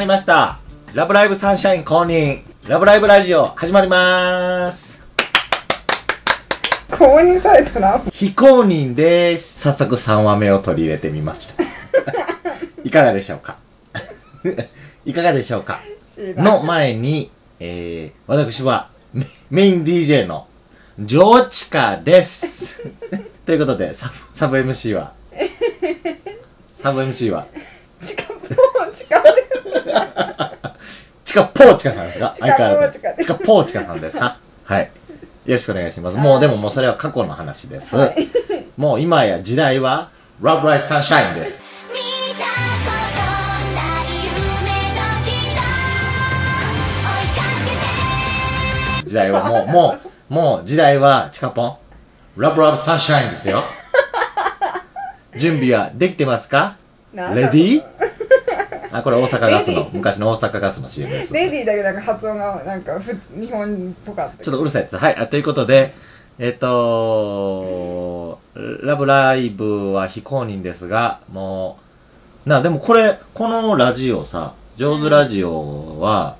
まりました。ラブライブサンシャイン公認、ラブライブラジオ始まりまーす。公認されたな。非公認です。早速3話目を取り入れてみました。いかがでしょうか？いかがでしょうか？の前に、えー、私はメメイン DJ のジョーチカです。ということで、サブサブ MC は、サブ MC は、近く、近くチカポーチカさんですか？チカポー相変わらずチカですチカポーチカさんですか？はい。よろしくお願いします。もうでももうそれは過去の話です。はいもう今や時代は、Love Life Sunshine です。見たことない夢のひら追いかけて時代はもう、もう、もう時代は、チカポン、Love Love Sunshine ですよ。準備はできてますか？レディーあ、これ大阪ガスの昔の大阪ガスの CM です。レディーだけなんか発音がなんかふ日本っぽかった。ちょっとうるさいです。はい。あということで、えっ、とラブライブは非公認ですが、もう、な、でもこれ、このラジオさ、上手ラジオは、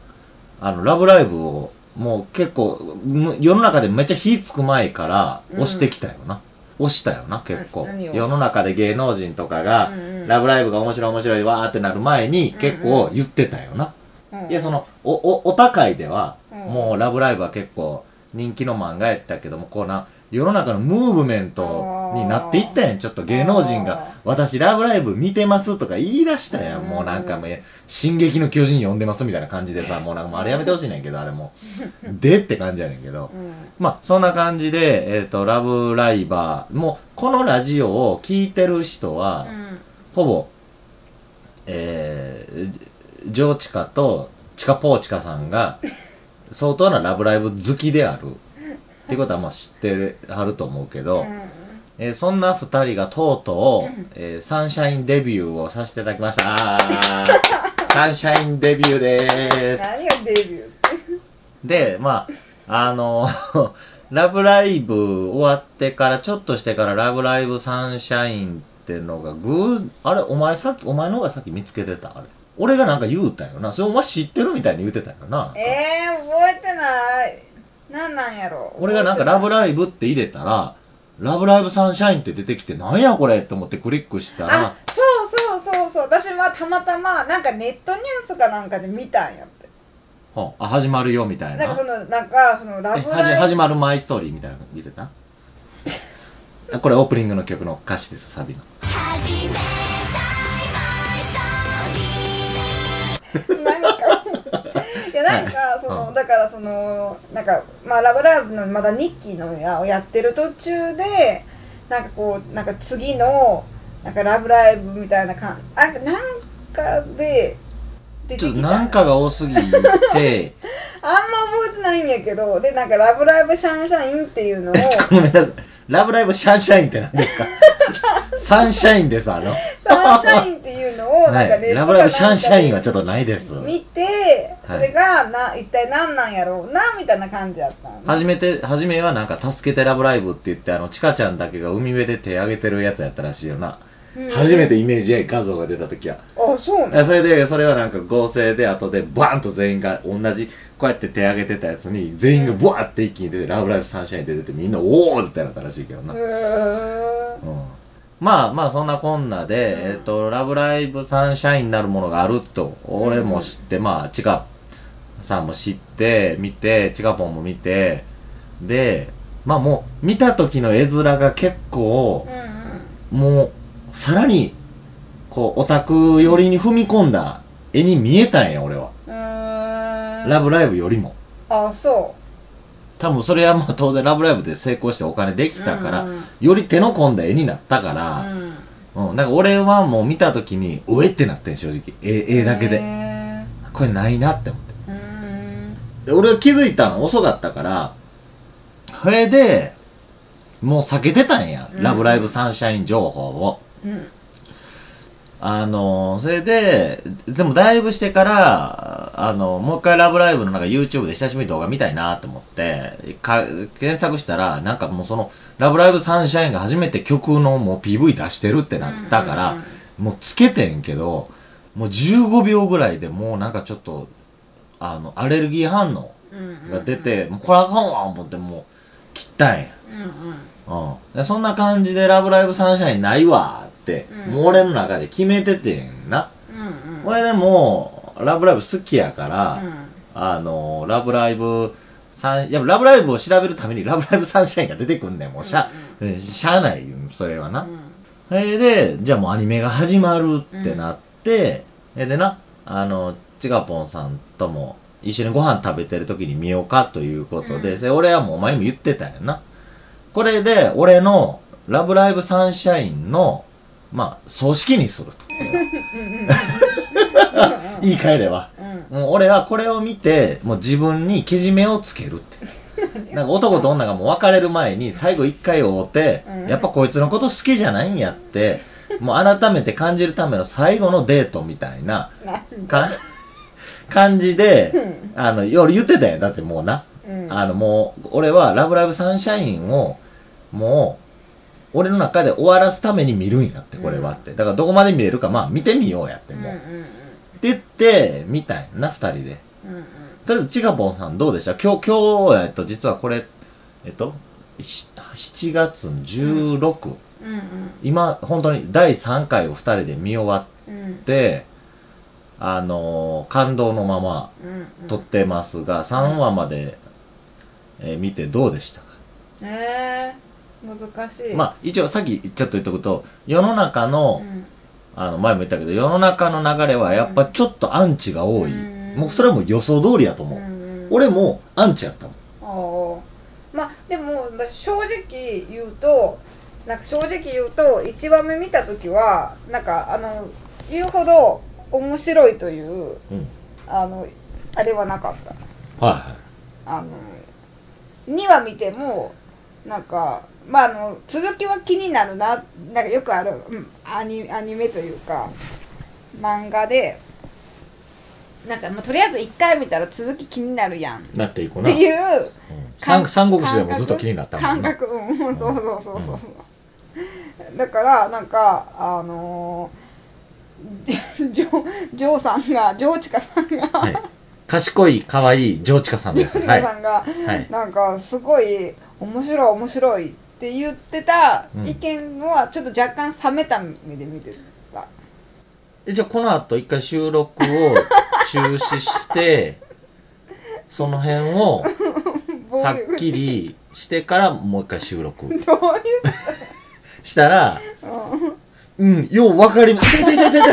あの、ラブライブを、もう結構、む世の中でめっちゃ火つく前から押してきたよな。押したよな、結構。世の中で芸能人とかが、ラブライブが面白い面白いわーってなる前に結構言ってたよな。うん。いや、その、お、お、お高いでは、うん。もうラブライブは結構人気の漫画やったけども、こうな、世の中のムーブメントになっていったやん。ちょっと芸能人が、私ラブライブ見てますとか言い出したやん。うんもうなんかもう、進撃の巨人読んでますみたいな感じでさ、もうなんかもうあれやめてほしいねんけど、あれもう。でって感じやねんけど。うんまあ、そんな感じで、えっ、と、ラブライバー、もう、このラジオを聞いてる人は、うんほぼ、えー、ジョーチカとチカポーチカさんが、相当なラブライブ好きである。っていうことはまあ知ってはると思うけど、えーそんな二人がとうとう、えーサンシャインデビューをさせていただきました。サンシャインデビューでーす。何がデビューって。で、まあ、あの、ラブライブ終わってから、ちょっとしてからラブライブサンシャインってのが、ぐー、あれ、お前さっき、お前の方がさっき見つけてた？あれ。俺がなんか言うたよな。それお前知ってるみたいに言うてたよな。えー、覚えてない。なんなんやろ。俺がなんかラブイライブって入れたら、ラブライブサンシャインって出てきて、なんやこれって思ってクリックしたあら、、そうそうそうそう。私はたまたま、なんかネットニュースかなんかで見たんやって。ほんあ、始まるよみたいな。なんかその、なんか、そのラえブライ始まるマイストーリーみたいなの見てた？あこれオープニングの曲の歌詞です、サビの。始めたなんか、いやなんか、その、うんだからその、なんか、まあ、ラブライブのまだ日記のやをやってる途中で、なんかこう、なんか次の、なんかラブライブみたいな感あ、なんかで、出てちょっとなんかが多すぎて、あんま覚えてないんやけど、で、なんかラブライブシャンシャインっていうのを、ごめんなさい。ラブライブシャンシャインって何ですか？サンシャインです、あの。サンシャインっを、はい。なんかネットラブライブシャンシャインはちょっととないです。見て、それが、な、一体何なんやろうな、みたいな感じやったのね初めて、初めはなんか、助けてラブライブって言って、あの、チカちゃんだけが海辺で手挙げてるやつやったらしいよな。うん初めてイメージ画像が出た時は。あ、そうね。それで、それはなんか合成で後でバーンと全員が同じ、こうやって手挙げてたやつに、全員がブワーって一気に出て、ラブライブサンシャインって出て、みんな、おーってなったらしいけどな。へーうんまあまあそんなこんなで、うんえっ、と、ラブライブサンシャインなるものがあると、俺も知って、まあ、チカさんも知って、見て、チカポンも見て、で、まあもう、見た時の絵面が結構う、んもう、さらに、こう、オタク寄りに踏み込んだ絵に見えたんや、俺は。ラブライブよりも。あ、そ多分それはまあ当然ラブライブで成功してお金できたから、うんより手の込んだ絵になったかう。ら、うん。うん、なんか俺はもう見たときに、うえってなってん、正直。絵、絵だけで。へこれないなって思って。で俺が気づいたの遅かったから、それで、もう避けてたんや。うんラブライブサンシャイン情報を。うん。あの、それで、でもだいぶしてから、あの、もう一回ラブライブのなんか YouTube で久しぶりに動画見たいなと思って、か検索したら、なんかもうその、ラブライブサンシャインが初めて曲のもう PV 出してるってなったから、もうつけてんけど、もう15秒ぐらいでもうなんかちょっと、あの、アレルギー反応うんが出て、もうこれあかんわ思ってもう、切ったんや。うんうんうん。でそんな感じでラブライブサンシャインないわうんもう俺の中で決めててんな。うんうん俺でも、ラブライブ好きやから、うんあの、ラブライブ、サン、いや、ラブライブを調べるために ラブライブサンシャインが出てくんねん。もうしゃ、うんしゃあないよ、それはな。それで、じゃあもうアニメが始まるってなって、えでな、あの、ちがぽんさんとも一緒にご飯食べてる時に見ようかということで、うんで俺はもうお前にも言ってたんやな。これで、俺のラブライブサンシャインの、まあ、葬式にすると。言い換えれば。うんうんもう俺はこれを見て、もう自分にけじめをつけるって。なんか男と女がもう別れる前に最後一回会うて、うんやっぱこいつのこと好きじゃないんやって、もう改めて感じるための最後のデートみたいな感じでうん、あの、夜言ってたよ。だってもうな。うんあのもう、俺はラブライブサンシャインを、もう、俺の中で終わらすために見るんやって、これはって。だからどこまで見れるか、まあ見てみようやって、も。う。って言って、見たんやな、二人で。うんうん。とりあえず、ちがぽんさんどうでした？今日、今日、えっと、実はこれ、えっと、し7月の16、うんうん。今、本当に第3回を二人で見終わうん。って、あのー感動のままうん撮ってますが、3話まで、えー見てどうでしたか、えー、難しいまあ、一応さっきちょっと言っとくと、世の中の、うんあの、前も言ったけど、世の中の流れはやっぱちょっとアンチが多い。うんもうそれはもう予想通りやと思う。うん俺もアンチやったもん。ああまあでも私正直言うとなんか正直言うと1話目見た時はなんかあの言うほど面白いといううん。あのあれはなかったはいはい。あの2話見てもなんかまああの続きは気になるななんかよくある、うん、アニアニメというか漫画でなんか、まあ、とりあえず1回見たら続き気になるやんっなっていくな。ていううん三三国志でもずっと気になったもんな。感覚うんそうそうそうそうそう、だからなんかあのー、ジョジョーさんがジョーチカさんが、はい。賢い、可愛い、ジョーチカさんジョです。はい。ーチカさんが、はい。なんかすごい面白い面白いって言ってたうん意見はちょっと若干冷めた目で見てた、えじゃあこの後一回収録を中止して、その辺をはっきりしてからもう一回収録 どういうしたら、うんうん、ようわかります。痛い痛い痛い痛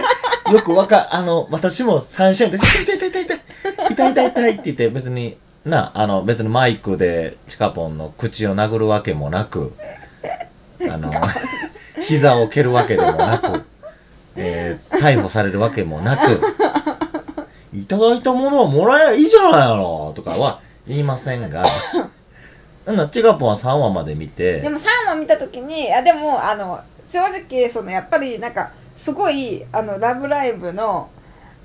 い。よくわか、あの、私もサンシャインです。痛い痛い痛い痛い。痛い痛い痛いって言って別に、な、あの、別にマイクでチカポンの口を殴るわけもなく、あの、膝を蹴るわけでもなく、えー、逮捕されるわけもなく、いただいたものをもらえばいいじゃないのとかは言いませんが、なんだ、チカポンは3話まで見て、でも3話見た時にあでもあの正直そのやっぱりなんかすごいあのラブライブの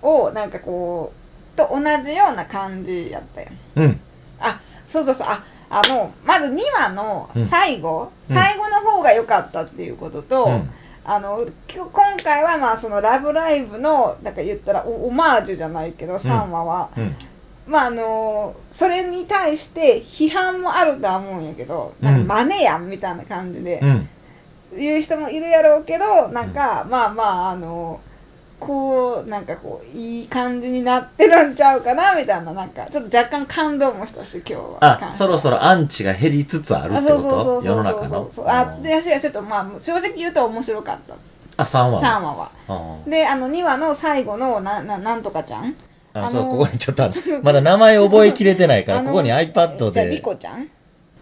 をなんかこうと同じような感じやったよ。うん、あそうそうそう。ああのまず2話の最後、うん。最後の方が良かったっていうことと、うん、あの今回はまあそのラブライブのなんか言ったらオオマージュじゃないけど3話は、うん、まああのそれに対して批判もあるとは思うんやけどなんか真似やんみたいな感じでうん。言う人もいるやろうけどなんか、まあまああのこうなんかこういい感じになってるんちゃうかなみたいななんかちょっと若干感動もしたし今日は。あ、そろそろアンチが減りつつあるってこと？世の中の？そう。あで私はちょっとまあ正直言うと面白かった。あ、3話？3話は。あであの2話の最後のなななんとかちゃん。あ、あのそう、ここにちょっとある、まだ名前覚えきれてないから、ここに iPad じゃあリで。コちゃん？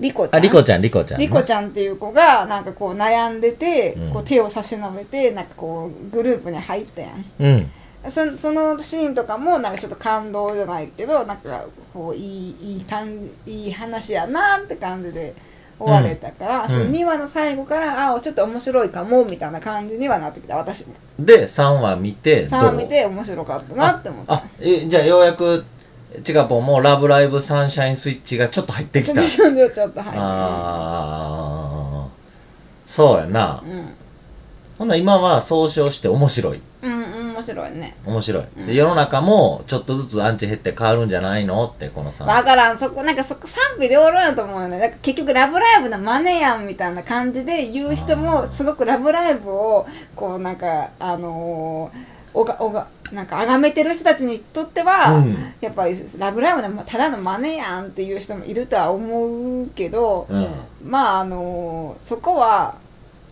リコちゃん？あ、リコちゃん、リコちゃん。リコちゃんっていう子がなんかこう悩んでて、うん。こう手を差し伸べてなんかこうグループに入ったやん。うん。そそのシーンとかもなんかちょっと感動じゃないけどなんかこういいいい感じいい話やなって感じで終われたから、うん。その2話の最後からあちょっと面白いかもみたいな感じにはなってきた。私も。で、3話見て、どう？3話見て面白かったなって思った。あ、え、じゃあようやく、チカポンもラブライブサンシャインスイッチがちょっと入ってきた。ちょっと入ってそうやな。うんほんなら今は総称して面白い。うんうん面面白いね面白い。うんで、世の中もちょっとずつアンチ減って変わるんじゃないのって、このさ。わからんそこなんかそこ賛否両論やと思うよねだから結局「ラブライブ!」のマネやんみたいな感じで言う人もすごく「ラブライブ!」をこうなんかあのー、おがおがなんか崇めてる人たちにとっては、うんやっぱり「ラブライブ!」のただのマネやんっていう人もいるとは思うけど、うん。まああのそこは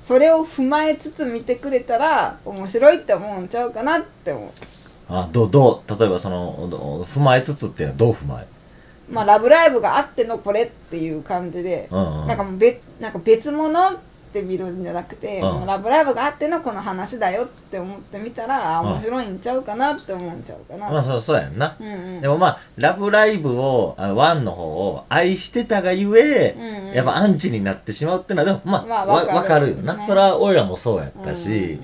それを踏まえつつ見てくれたら面白いって思うんちゃうかなって思うあ、どう、どう、例えばその、ど踏まえつつっていうのはどう踏まえ？まあラブライブがあってのこれっていう感じで、うんうん。なんかもう別なんか別物って見るんじゃなくて、うん。ラブライブがあってのこの話だよって思ってみたら、面白いんちゃうかなって思うんちゃうかな、まあそう、そうやんな。うんうん。でもまあ、ラブライブを、あワンの方を愛してたがゆえ、うんうん。やっぱアンチになってしまうっていうのは、でもまあ、わまあわかるわかるよな。ねそれは俺らもそうやったし、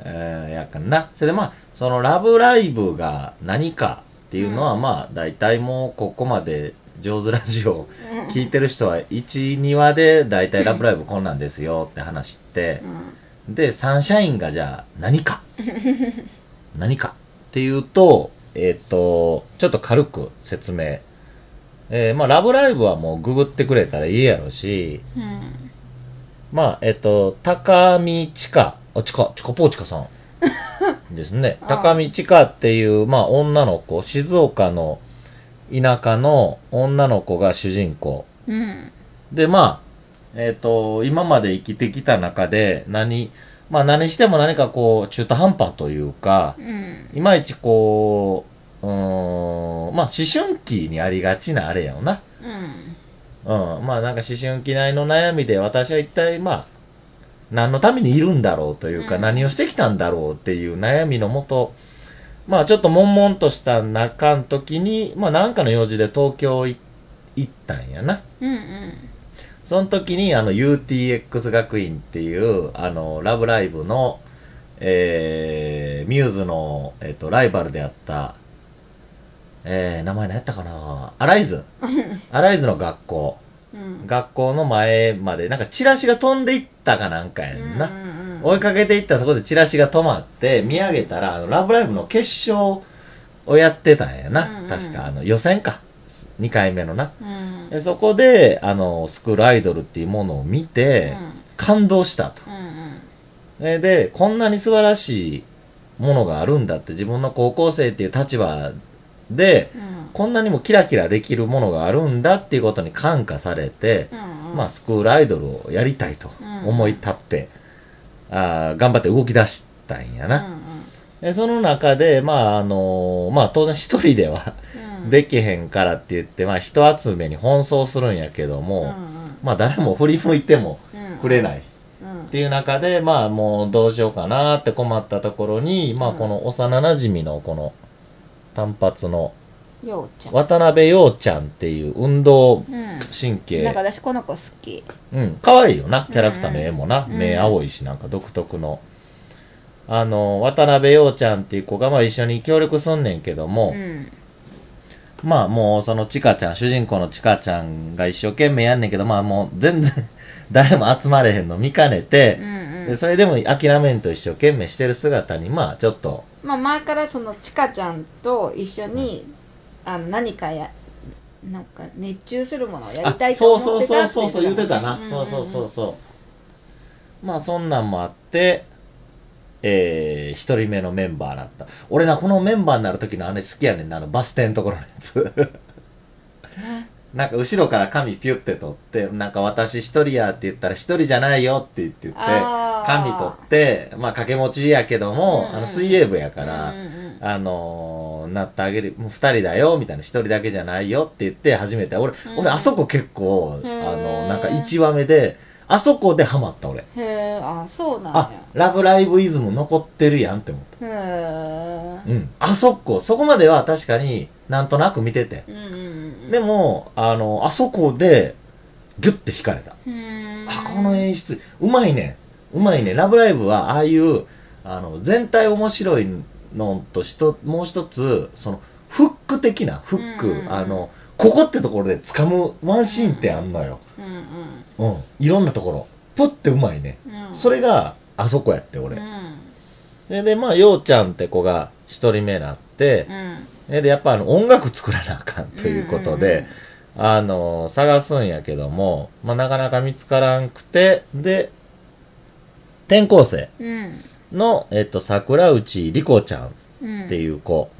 えー、やっかんな。それでまあ、そのラブライブが何かっていうのは、うん。まあ、大体もうここまで上手ラジオ聞いてる人は、1、2話で大体ラブライブこんなんですよって話してう、ん。で、サンシャインがじゃあ何か？何かっていうと、えっ、と、ちょっと軽く説明。えー、まあ、ラブライブはもうググってくれたらいいやろし、うん。まあ、えっ、と、高見千佳、あ、千佳、千佳ポーチカさんですね。あ高見千佳っていう、まあ、女の子、静岡の田舎の女の子が主人公。うんで、まあ、えっ、と、今まで生きてきた中で、何、まあ何しても何かこう、中途半端というか、うんいまいちこう、うーん、まあ思春期にありがちなあれやよな。うんうん。まあなんか思春期内の悩みで私は一体まあ、何のためにいるんだろうというか、うん何をしてきたんだろうっていう悩みのもと、まあちょっと悶々とした中の時に、まあなんかの用事で東京い行ったんやな。うんうんその時にあの UTX 学院っていう、あの、ラブライブの、えー、ミューズの、えっ、と、ライバルであった、えー、名前何やったかな？アライズ。アライズの学校。うん学校の前まで、なんかチラシが飛んでいったかなんかやんな。追いかけていったらそこでチラシが止まって、見上げたら、あの、ラブライブの決勝をやってたんやな。うんうん確か、あの、予選か。2回目のな。うんでそこで、あの、スクールアイドルっていうものを見て、感動したと。うんで、こんなに素晴らしいものがあるんだって、自分の高校生っていう立場で、うん。こんなにもキラキラできるものがあるんだっていうことに感化されて、うんうん。まあ、スクールアイドルをやりたいと思い立って、あー頑張って動き出したんやな。でその中で、まあ、あのまあ、当然一人ではうん。うんできへんからって言って、まあ、人集めに奔走するんやけども、うんうん。まあ、誰も振り向いてもうん。くれない。うん。っていう中で、まあもうどうしようかなって困ったところに、まあうん。この幼馴染のこの単発の。ようちゃん。渡辺陽ちゃんっていう運動うん。神経、なんか私この子好き。うん、可愛いよな、キャラクターの絵もな、うん。目青いしなんか独特の。あの、渡辺陽ちゃんっていう子がまあ一緒に協力すんねんけども、うん。まあもうそのちかちゃん、主人公のちかちゃんが一生懸命やんねんけど、まあもう全然 誰も集まれへんの見かねて。う、んうん。でそれでも諦めんと一生懸命してる姿に、まあちょっと、まあ前からそのちかちゃんと一緒にあの何かやなんか熱中するものをやりたいと思ってたってそうそうそうそう言ってたな、んん。んそうそうそうそう。まあそんなんもあってえー、一人目のメンバーだった。俺なこのメンバーになる時のあれ好きやねんなあのバス停のところのやつ。ね。なんか後ろから紙ピュって取ってなんか私一人やって言ったら一人じゃないよって言って言ってあー紙取ってまあ掛け持ちやけども、うんうんあの水泳部やから、うんうんうんあのー、なってあげる、もう二人だよ、みたいな、一人だけじゃないよって言って初めて、俺、うん俺あそこ結構、あへーの、なんか一話目で、あそこでハマった俺。へえあそうなんあや、ラブライブイズム残ってるやんって思った。へえうん。あそこ、そこまでは確かになんとなく見てて。うんうんうんでも、あの、あそこで、ギュッて惹かれた。あ、この演出、うまいね。うまいね。ラブライブは、ああいう、あの、全体面白いのとしと、もう一つ、その、フック的な、フック、うんうんうんあの、ここってところで掴むワンシーンってあんのよ。うんうんうん。いろんなところ。プってうまいね。うんそれが、あそこやって、俺。うんそれで、まあ、ようちゃんって子が一人目になってう、んで、やっぱあの、音楽作らなあかんということで、あの、探すんやけども、まあ、なかなか見つからんくて、で、転校生。うん。の、えっと、桜内莉子ちゃん。うんっていう子。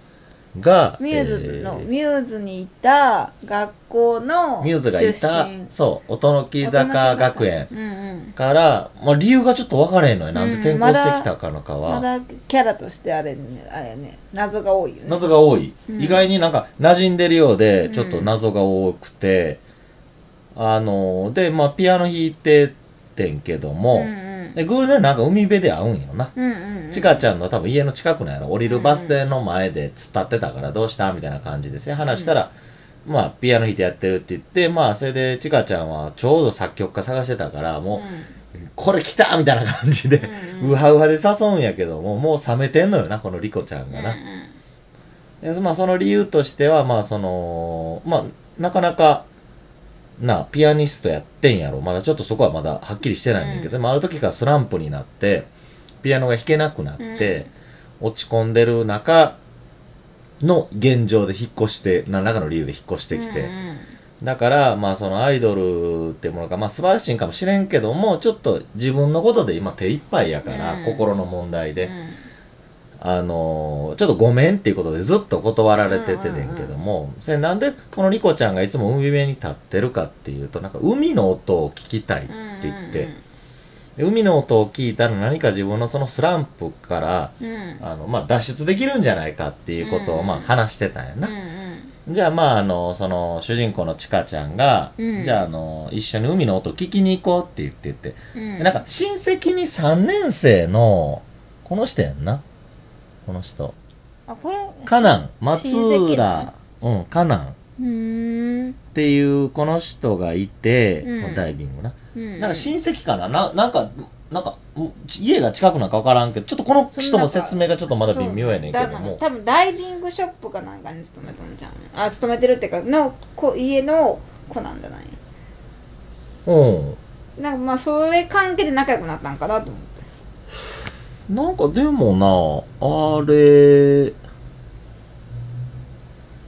が、ミューズの、えー。ミューズにいた学校のミューズがいた出身、そう、音の木坂学園。うんうん。から、まあ、理由がちょっと分からへんのよ。な。んでうん転校してきたかのかは。まだキャラとしてあれねあれね謎が多いよね。謎が多い。うん。意外になんか馴染んでるようでう、ん。ちょっと謎が多くて、あの、で、まあ、ピアノ弾いててんけども、うんうんで偶然なんか海辺で会うんよな。うんうんうんちかちゃんの多分家の近くなんやろ。降りるバス停の前で突っ立ってたからどうしたみたいな感じですね。話したら、まあ、ピアノ弾いてやってるって言って、まあ、それでちかちゃんはちょうど作曲家探してたから、もう、これ来たみたいな感じで、うんうんウハウハで誘うんやけども、もう冷めてんのよな、このリコちゃんがな。でまあ、その理由としては、まあ、その、まあ、なかなか、な、ピアニストやってんやろ。まだちょっとそこはまだはっきりしてないんだけど、うん。まあ、ある時からスランプになって、ピアノが弾けなくなって、落ち込んでる中の現状で引っ越して、何らかの理由で引っ越してきて、うんうんだから、まあそのアイドルってものが、まあ素晴らしいんかもしれんけども、ちょっと自分のことで今手一杯やから、うん。心の問題で、うんあのーちょっとごめんっていうことでずっと断られててねんけども、それなんでこのリコちゃんがいつも海辺に立ってるかっていうと、なんか海の音を聞きたいって言って、で海の音を聞いたら何か自分のそのスランプから、うん。うんあの、まあ脱出できるんじゃないかっていうことをうんまあ話してたんやな。うんじゃあまああの、その主人公のチカちゃんが、うん。じゃああの、一緒に海の音聞きに行こうって言ってて、うん。でなんか親戚に3年生の、この人やんなこの人。あこれカナン、松浦、うん、カナン。っていうこの人がいて、うん。ダイビングな。うん。なんか親戚かな？ななんか、なんか、うん家が近くなんかわからんけど、ちょっとこの人の説明がちょっとまだ微妙やねんけども。多分ダイビングショップかなんかに勤めとんじゃん。あ勤めてるっていうかの子家の子なんじゃない？うん。なんかまあそれ関係で仲良くなったんかなと思ってなんかでもな、あれ、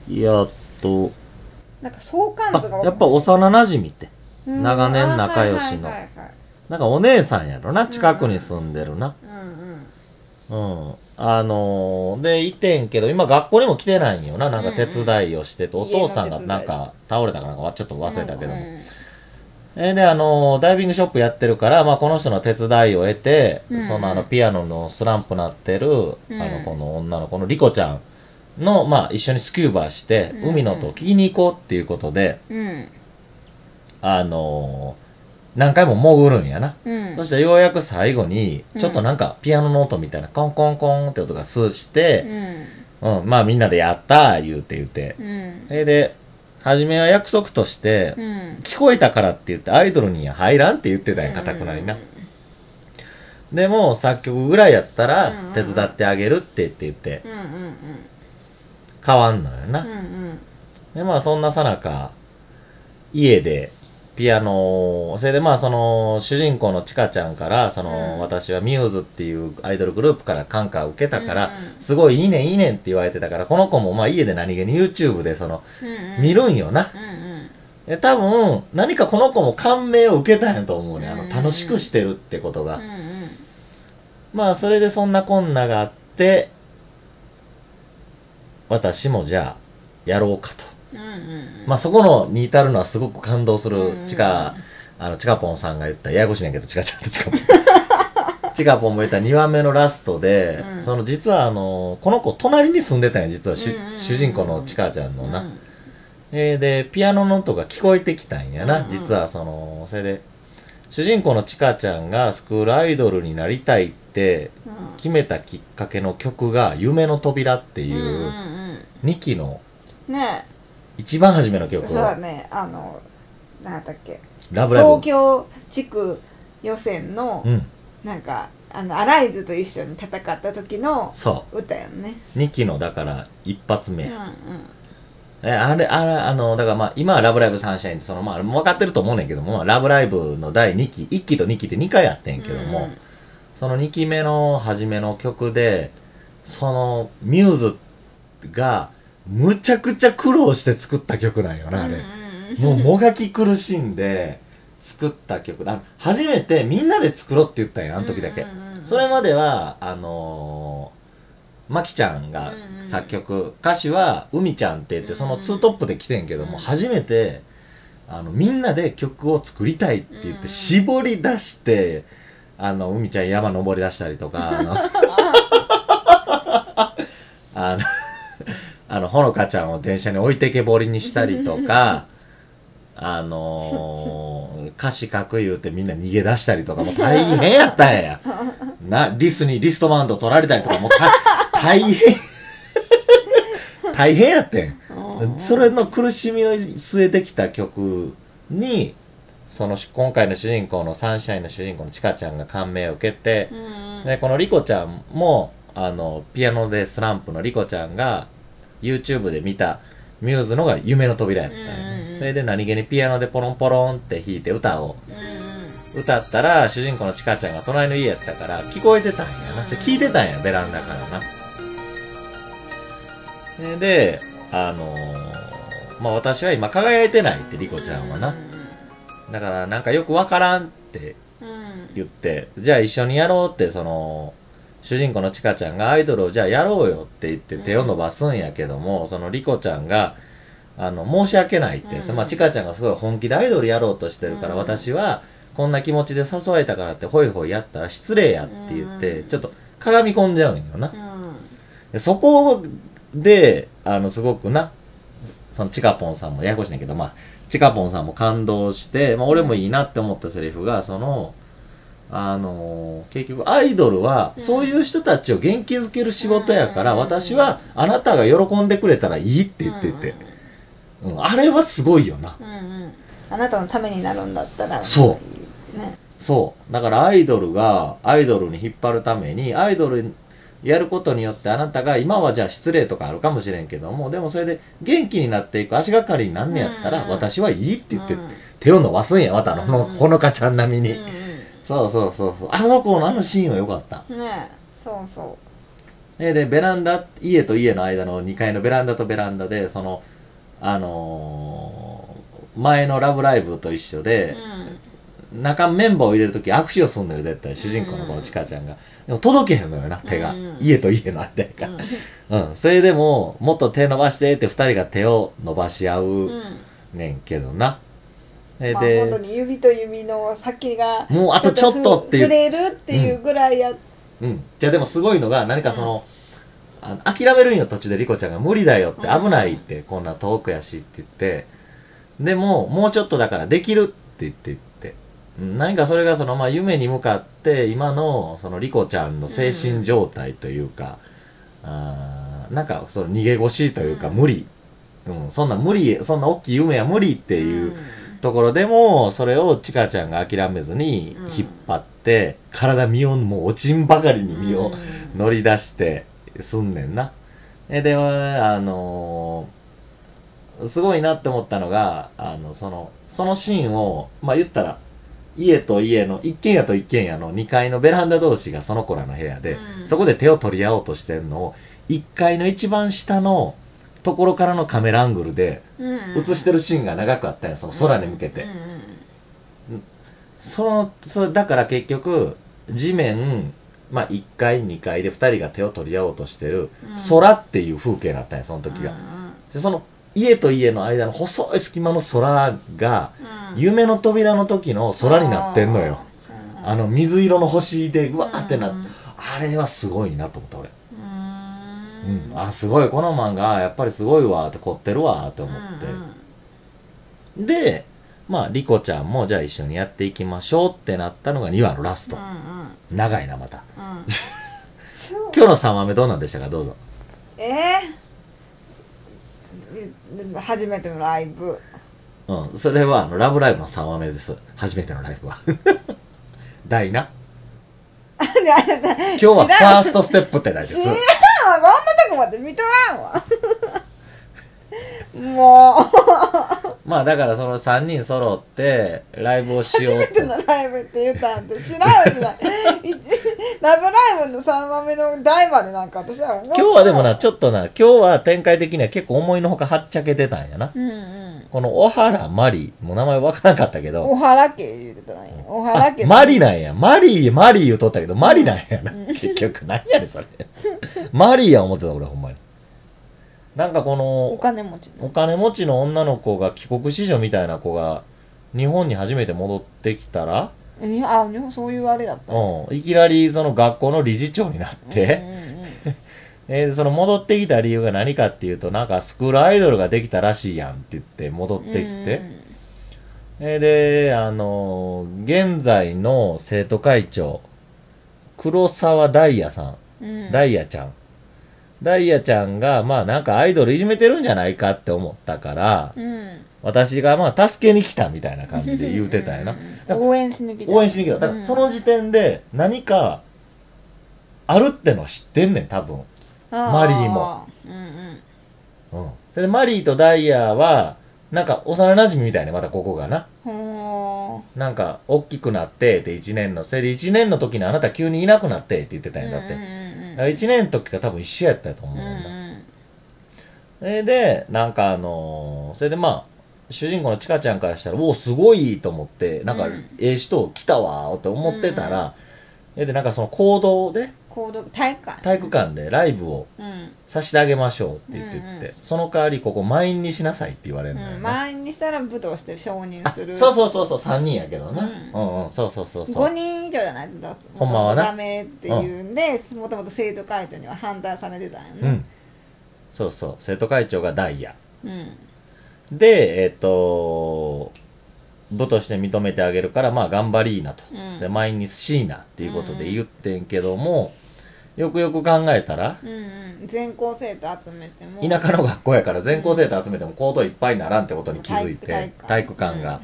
やっと、なんか相関図があ、やっぱ幼馴染って。うん。長年仲良しの。あはいはいはいはい。なんかお姉さんやろな、近くに住んでるな。うんうん。うん。あのー、で、いてんけど、今学校にも来てないんよな、なんか手伝いをしてて、うんお父さんがなんか倒れたかなんかはちょっと忘れたけども。うんうんえーで、あのーダイビングショップやってるから、まあこの人の手伝いを得て、うん。そのあの、ピアノのスランプなってる、うん。あの、この女の子のリコちゃんの、まあ一緒にスキューバして、うん。海の音を聞きに行こうっていうことで、うん。あのー何回も潜るんやな。うん。そしてようやく最後に、うん。ちょっとなんかピアノの音みたいな、コンコンコンって音がスーしうて、ん。うん、まあみんなでやったー言うて言うて。うん。それで、初めは約束として、うん。聞こえたからって言ってアイドルには入らんって言ってたんや、かたくなにな。でも、作曲ぐらいやったらうん、手伝ってあげるって言って言って、変わんのよな。ん。で、まあそんなさなか、家で、ピアノを、それでまあその、主人公のチカちゃんから、その、うん私はミューズっていうアイドルグループから感化を受けたから、うんすごいいいねいいねって言われてたから、この子もまあ家で何気に YouTube でその、うんうん見るんよな。うんうんで多分、何かこの子も感銘を受けたんやと思うね。あの、うん楽しくしてるってことが。うんうんまあ、それでそんなこんながあって、私もじゃあ、やろうかと。まあ、そこのに至るのはすごく感動する、ちか、あの、ちかぽんさんが言った、ややこしいねんけど、ちかちゃんとちかぽん。ちかぽんも言った2話目のラストで、うん。その実はあの、この子隣に住んでたんよ、実は、主人公のちかちゃんのな。うん。えーで、ピアノの音が聞こえてきたんやな、うんうん。実はその、それで、主人公のちかちゃんがスクールアイドルになりたいってうん。決めたきっかけの曲が、夢の扉っていうんうんう、2期のうんね一番初めのえ曲を、そうだね。あのなんだっけ？ラブライブ。東。京地区予選のうん、なんかあのアライズと一緒に戦った時のそ歌やんね。う。2期の、だから、一発目。うんうん。え、あれ、あれ、あの、だからまあ、今はラブライブサンシャインって、そのまあ、分かってると思うねんけども、まあラブライブの第2期、1期と2期って2回やってんけども、その2期目の初めの曲で、そのミューズがむちゃくちゃ苦労して作った曲なんよな、あれ。もうもがき苦しんで 作った曲。あ初めてみんなで作ろうって言ったんや、あの時だけ。それまでは、あのー、まきちゃんが作曲、歌詞は海ちゃんって言って、そのツートップで来てんけども、うん初めて、あの、みんなで曲を作りたいって言って、うん絞り出して、あの、海ちゃん山登り出したりとか、あの、あの、あの、ほのかちゃんを電車に置いてけぼりにしたりとか、あのー歌詞書く言うてみんな逃げ出したりとか、もう大変やったんや。な、リスにリストバンド取られたりとか、もうた 大変、大変やってん。それの苦しみを据えてきた曲に、その今回の主人公のサンシャインの主人公のチカちゃんが感銘を受けて、で、このリコちゃんも、あの、ピアノでスランプのリコちゃんが、YouTube で見たミューズのが夢の扉やったんやうんうんうんね。それで何気にピアノでポロンポロンって弾いて歌を歌ったら、主人公のチカちゃんが隣の家やったから、聞こえてたんやな。聞いてたんや、ベランダからな。でで、あのーまあ、私は今輝いてないって、リコちゃんはな。だから、なんかよくわからんって言って、じゃあ一緒にやろうって、その、主人公のチカちゃんがアイドルをじゃあやろうよって言って手を伸ばすんやけども、そのリコちゃんが、あの、申し訳ないって、うん。まあ、チカちゃんがすごい本気でアイドルやろうとしてるから、うん。私は、こんな気持ちで誘えたからって、ホイホイやったら失礼やって言って、うん。ちょっと鏡込んじゃうんよな。でそこで、あの、すごくな、そのチカポンさんもややこしいねんけど、まあ、チカポンさんも感動して、まあ、俺もいいなって思ったセリフが、その、あのー結局アイドルは、うん。そういう人たちを元気づける仕事やから、うん。私はあなたが喜んでくれたらいいって言ってて、うん、あれはすごいよな。うんうん。あなたのためになるんだったらそう。ね。そう。だからアイドルが、アイドルに引っ張るために、アイドルやることによってあなたが、今はじゃあ失礼とかあるかもしれんけども、でもそれで元気になっていく足がかりになんねやったら、うん。私はいいって言って、うん。手を伸ばすんや、またあの、ほのかちゃん並みに。うんそうそうそうそう。あの子のあのシーンは良かった。うんねそうそで、で、ベランダ、家と家の間の2階のベランダとベランダで、その、あのー前のラブライブと一緒うで、うん中メンバーを入れるとき握手をすんのよ、絶対。主人公のこのチカちゃんが。でも届けへんのよな、手が。うん家と家の間やかうんら。うん。それでも、もっと手伸ばしてって二人が手を伸ばし合ううんねんけどな。で、まあ本当に指と指の先がもうあとちょっとっていう触れるっていうぐらいやうん。じゃあでもすごいのが、何かその、あの諦めるんよ、途中でリコちゃんが。無理だよって、うん危ないって、こんな遠くやしって言って。でも、もうちょっとだからできるって言って言って。うん何かそれがその、まあ、夢に向かって、今の、そのリコちゃんの精神状態というか、あーなんか、その逃げ腰というか、うん無理。うん、そんな無理、そんな大きい夢は無理っていう、んところでも、それをチカちゃんが諦めずにうん。引っ張って、体身をもう落ちんばかりに身をうん。乗り出してすんねんな。え、で、あのーすごいなって思ったのが、あの、その、そのシーンを、まあ、言ったら、家と家の、一軒家と一軒家の2階のベランダ同士がその子らの部屋で、うん。そこで手を取り合おうとしてるのを、1階の一番下のところからのカメラアングルでうん映してるシーンが長くあったんや、その空に向けて。その、それ、だから結局、地面、まあ、1階、2階で2人が手を取り合おうとしてるうん、空っていう風景だったんや、その時が。で、その、家と家の間の細い隙間の空が、夢の扉の時の空になってんのよ。うんあの、水色の星で、うわーってなっうんあれはすごいなと思った、俺。うんうん。あ、すごい、この漫画、やっぱりすごいわ、って凝ってるわ、って思って。うんで、まあ、リコちゃんも、じゃあ一緒にやっていきましょうってなったのが2話のラストうん。うん長いな、また。うん 今日の3話目どうなんでしたか？どうぞ。えー、初めてのライブうん。それは、あの、ラブライブの3話目です。初めてのライブは。大な。今日今日はファーストステップって大ですんわ。こんなとこまで見とらんわ。もうまあだからその3人揃ってライブをしよう初めてと。のライブって言ったんで知らんわ知らんい ラブライブの3番目の台までなんか私は今日はでもな、ちょっとな、今日は展開的には結構思いのほかはっちゃけてたんやな。うんうんこの小原マリー、もう名前わからなかったけど、おはら家言うてたねおはら家あマリなんや。マリー、マリー言うとったけど、マリなんやな。結局、何やねん、それ。マリーや思ってた、俺、ほんまに。なんかこおの、金持ちお金持ちの女の子が帰国子女みたいな子が、日本に初めて戻ってきたら、えにあ日本そういうあれだったうん、いきなりその学校の理事長になって、うんうんうん。えーその戻ってきた理由が何かっていうと、なんかスクールアイドルができたらしいやんって言って戻ってきて、えーで、あのー現在の生徒会長、黒沢ダイヤさん、うん。うんダイヤちゃん。ダイヤちゃんが、まあなんかアイドルいじめてるんじゃないかって思ったから、うん私がまあ助けに来たみたいな感じで言うてたんやな。応援しに来た応援しに来た。だからその時点で何かあるってのは知ってんねん、多分。マリーもうんうんうん。それでマリーとダイヤは、なんか幼馴染みたいね、またここがな。ほなんか、大きくなってって1年の、それで1年の時にあなた急にいなくなってって言ってたんや、だって。うん。うんうんだから1年の時が多分一緒やったと思ううんんだ。よな。うん。それで、なんかあのーそれでまあ、主人公のチカちゃんからしたら、おお、すごいと思って、なんかうん、ええ人来たわーって思ってたら、それでなんかその行動で、行動体育館体育館でライブをうんさせてあげましょうって言ってって、うんうんその代わりここ満員にしなさいって言われるのようんな。満員にしたら部として承認あするそうそうそうそう、3人やけどな。ううんん、うん、そうそうそうそ5う。人以上じゃないとだほんまはなダメっていうんでもともと生徒会長には反対されてたんやねうん。そうそう、生徒会長がダイヤ。うんで、えっ、と、部として認めてあげるから、まあ頑張りーなと。うんで満員にしいなっていうことで言ってんけども、よくよく考えたら、うんうん。全校生徒集めても。田舎の学校やから全校生徒集めても行動いっぱいにならんってことに気づいて、体体育館が。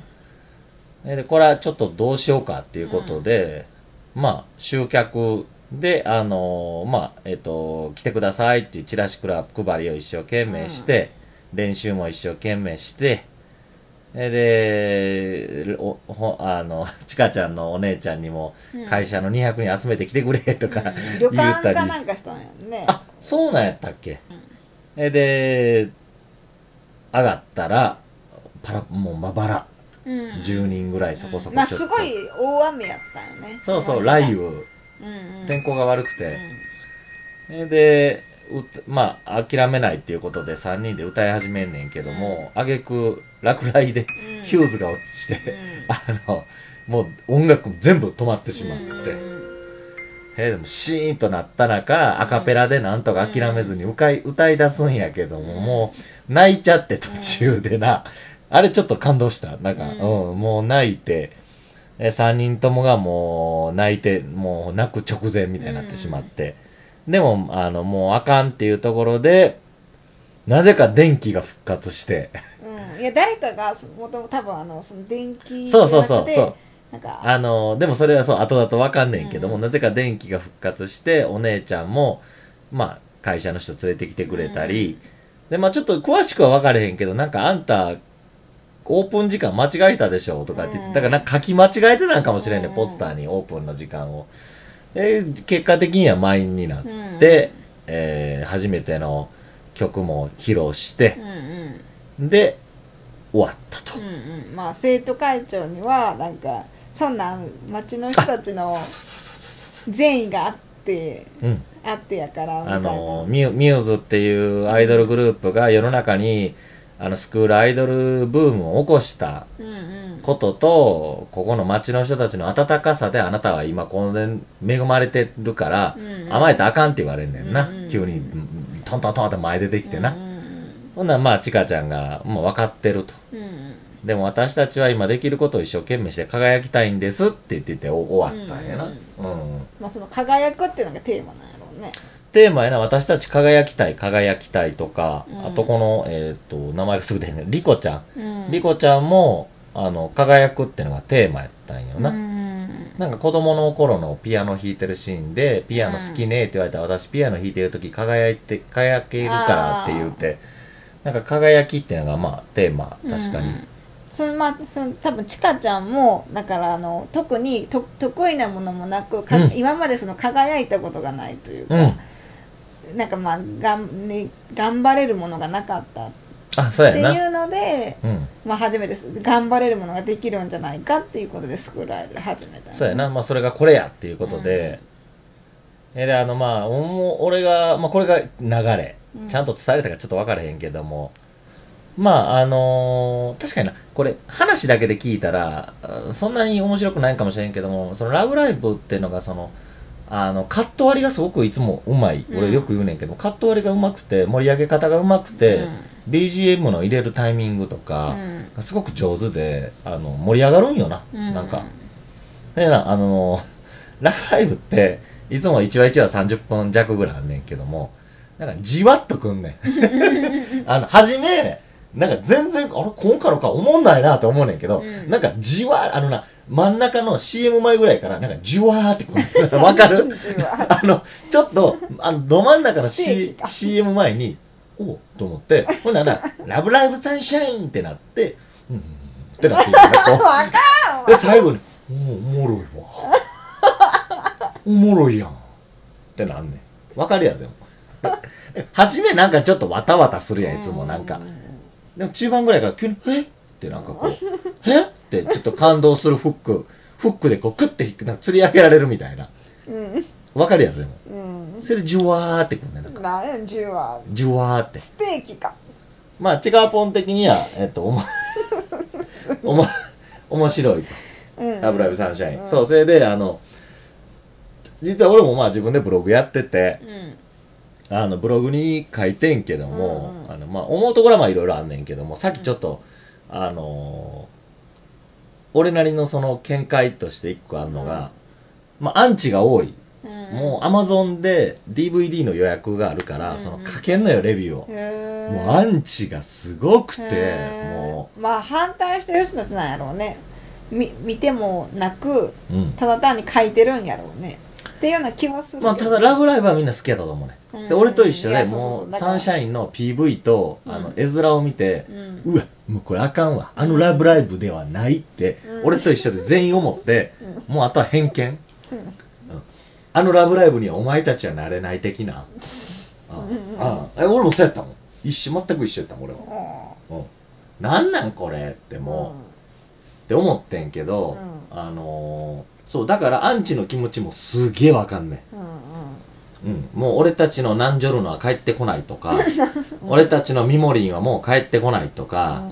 で、これはちょっとどうしようかっていうことで、まあ、集客で、あのーまあ、えっ、と、来てくださいっていうチラシクラ配りを一生懸命して、練習も一生懸命して、えで、おほあの、ちかちゃんのお姉ちゃんにもうん。会社の200人集めてきてくれとかうん。言旅ったり。館かなんかしたんやんね。あ、そうなんやったっけ？うん。えで、上がったら、パラ、もうまばら。うん。10人ぐらいそこそこまあちょっと。すごい大雨やったよね。そうそう、雷雨。うんうん。天候が悪くて。えで、うまあ、諦めないっていうことで3人で歌い始めんねんけども、あげく落雷でうん。ヒューズが落ちて、うん。あの、もう音楽全部止まってしまって、うんえーでもシーンとなった中、アカペラでなんとか諦めずに歌い、歌い出すんやけども、もう泣いちゃって途中でな、あれちょっと感動した。なんか、ううんん、もう泣いて、え3人ともがもう泣いて、もう泣く直前みたいになってしまって、でも、あの、もうあかんっていうところで、なぜか電気が復活して、うん。いや誰かがもともと多分あのその電気そうそうそうそう。なんかあの、でもそれはそう、後々わかんねんけども、うん。なぜか電気が復活して、お姉ちゃんも、まあ、会社の人連れてきてくれたり、で、まあちょっと詳しくは分かれへんけど、なんかあんた、オープン時間間違えたでしょとかって言って、うん。だからなんか書き間違えてたんかもしれんね、うん。ポスターにオープンの時間を。で、結果的には満員になっうんて、えー初めての曲も披露してうん、うんで、終わったとうん。うんまあ生徒会長にはなんかそんな町の人たちの善意があってうん。あってやからみたいあなのミュ、ミューズっていうアイドルグループが世の中に、あの、スクールアイドルブームを起こしたうんうんことと、ここの街の人たちの温かさであなたは今この恵まれてるから、うんうん甘えたらあかんって言われんねんな。うんうん急に、うんトントントンって前出てきてな。うんうんほんならまあ、ちかちゃんが、もう分かってると。うんうんでも私たちは今できることを一生懸命して輝きたいんですって言っててお終わったんやな。ううんまあその輝くっていうのがテーマなんやろうねテーマやな、私たち輝きたい、輝きたいとか、うん。あとこの、えっ、と、名前がすぐ出へんね。リコちゃん。うん。リコちゃんも、あの、輝くっていうのがテーマやったんよな。うん。なんか子供の頃のピアノ弾いてるシーンで、ピアノ好きねって言われたら、私ピアノ弾いてる時輝いて、輝けるからって言って、なんか輝きっていうのがまあテーマ確かに、うん。そのまあその多分ちかちゃんもだからあの特にと得意なものもなく、かうん。今までその輝いたことがないというか、うんなんかまあがん、ね、頑張れるものがなかった。っあそうてやな。いうので、うん。まあ、初めて頑張れるものができるんじゃないかっていうことでスクールアイドル始めた。そうやな、まあ、それがこれやっていうことで、えであのまあおも俺が、まあ、これが流れ。うん。ちゃんと伝えれたかちょっと分からへんけども、まああのー確かにな。これ話だけで聞いたらあそんなに面白くないかもしれんけどもその「ラブライブ!」っていうのがそのあのカット割りがすごくいつもうまい、うん。俺よく言うねんけどカット割りがうまくて盛り上げ方がうまくて、うん。BGM の入れるタイミングとか、うん。がすごく上手であの盛り上がるんよな、うん。なんか。でな、あのー、ラブライブって、いつも1話1話30分弱ぐらいあんねんけども、なんかじわっとくんねん。あの、はじめ、なんか全然、あれ、今回のか思んないなと思うねんけど、うん。なんかじわ、あのな、真ん中の CM 前ぐらいから、なんかじわーってくる。わかる？あの、ちょっと、あの、ど真ん中の、C CM 前に、おうと思って、ほんなら、ラブライブサンシャインってなって、うん、ってなっていく わかんで、最後に、おお、おもろいわ。おもろいやん。ってなんねん。わかるやろ、でも。初めなんかちょっとわたわたするやん、いつもなんか。でも中盤ぐらいから急に、え？ってなんかこう、え？ってちょっと感動するフック、フックでこうクッて釣り上げられるみたいな。うんわかるやろ、でも。うんそれでジュワーってくんねんなんか。なんやじわジュワーって。ステーキかまあ、チガーポン的には、えっと、おも、おも、面白いと。うんラブライブサンシャイン。うんそう、それで、あの、実は俺もまあ自分でブログやってて、うんあの、ブログに書いてんけども、うんうんあの、まあ、思うところはまあいろいろあんねんけども、さっきちょっと、あのー俺なりのその見解として一個あるのが、まあ、アンチが多い。もう、アマゾンで DVD の予約があるから、うん。その、書けんのよ、レビューを。もう、アンチがすごくて、もまあ反対してる人たちなんやろうね。み見てもなくう、うん。ただ単に書いてるんやろうね。っていうような気はするまあ、ただ、ラブライブはみんな好きやったと思うね。うん。で俺と一緒で、もう、サンシャインの PV と、あのう、ん絵面を見て、うん。うわ、もうこれあかんわ。あのラブライブではないって、うん。俺と一緒で全員思って、うん。もうあとは偏見。うん。あのラブライブにはお前たちはなれない的な。あうん。あえ俺もそうやったもん。一緒、全く一緒やったもん、俺は。ううん。なんなんこれってんもう、って思ってんけど、うあのーそう、だからアンチの気持ちもすげえわかんねうんうん。もう俺たちのナンジョルノは帰ってこないとか、俺たちのミモリンはもう帰ってこないとか、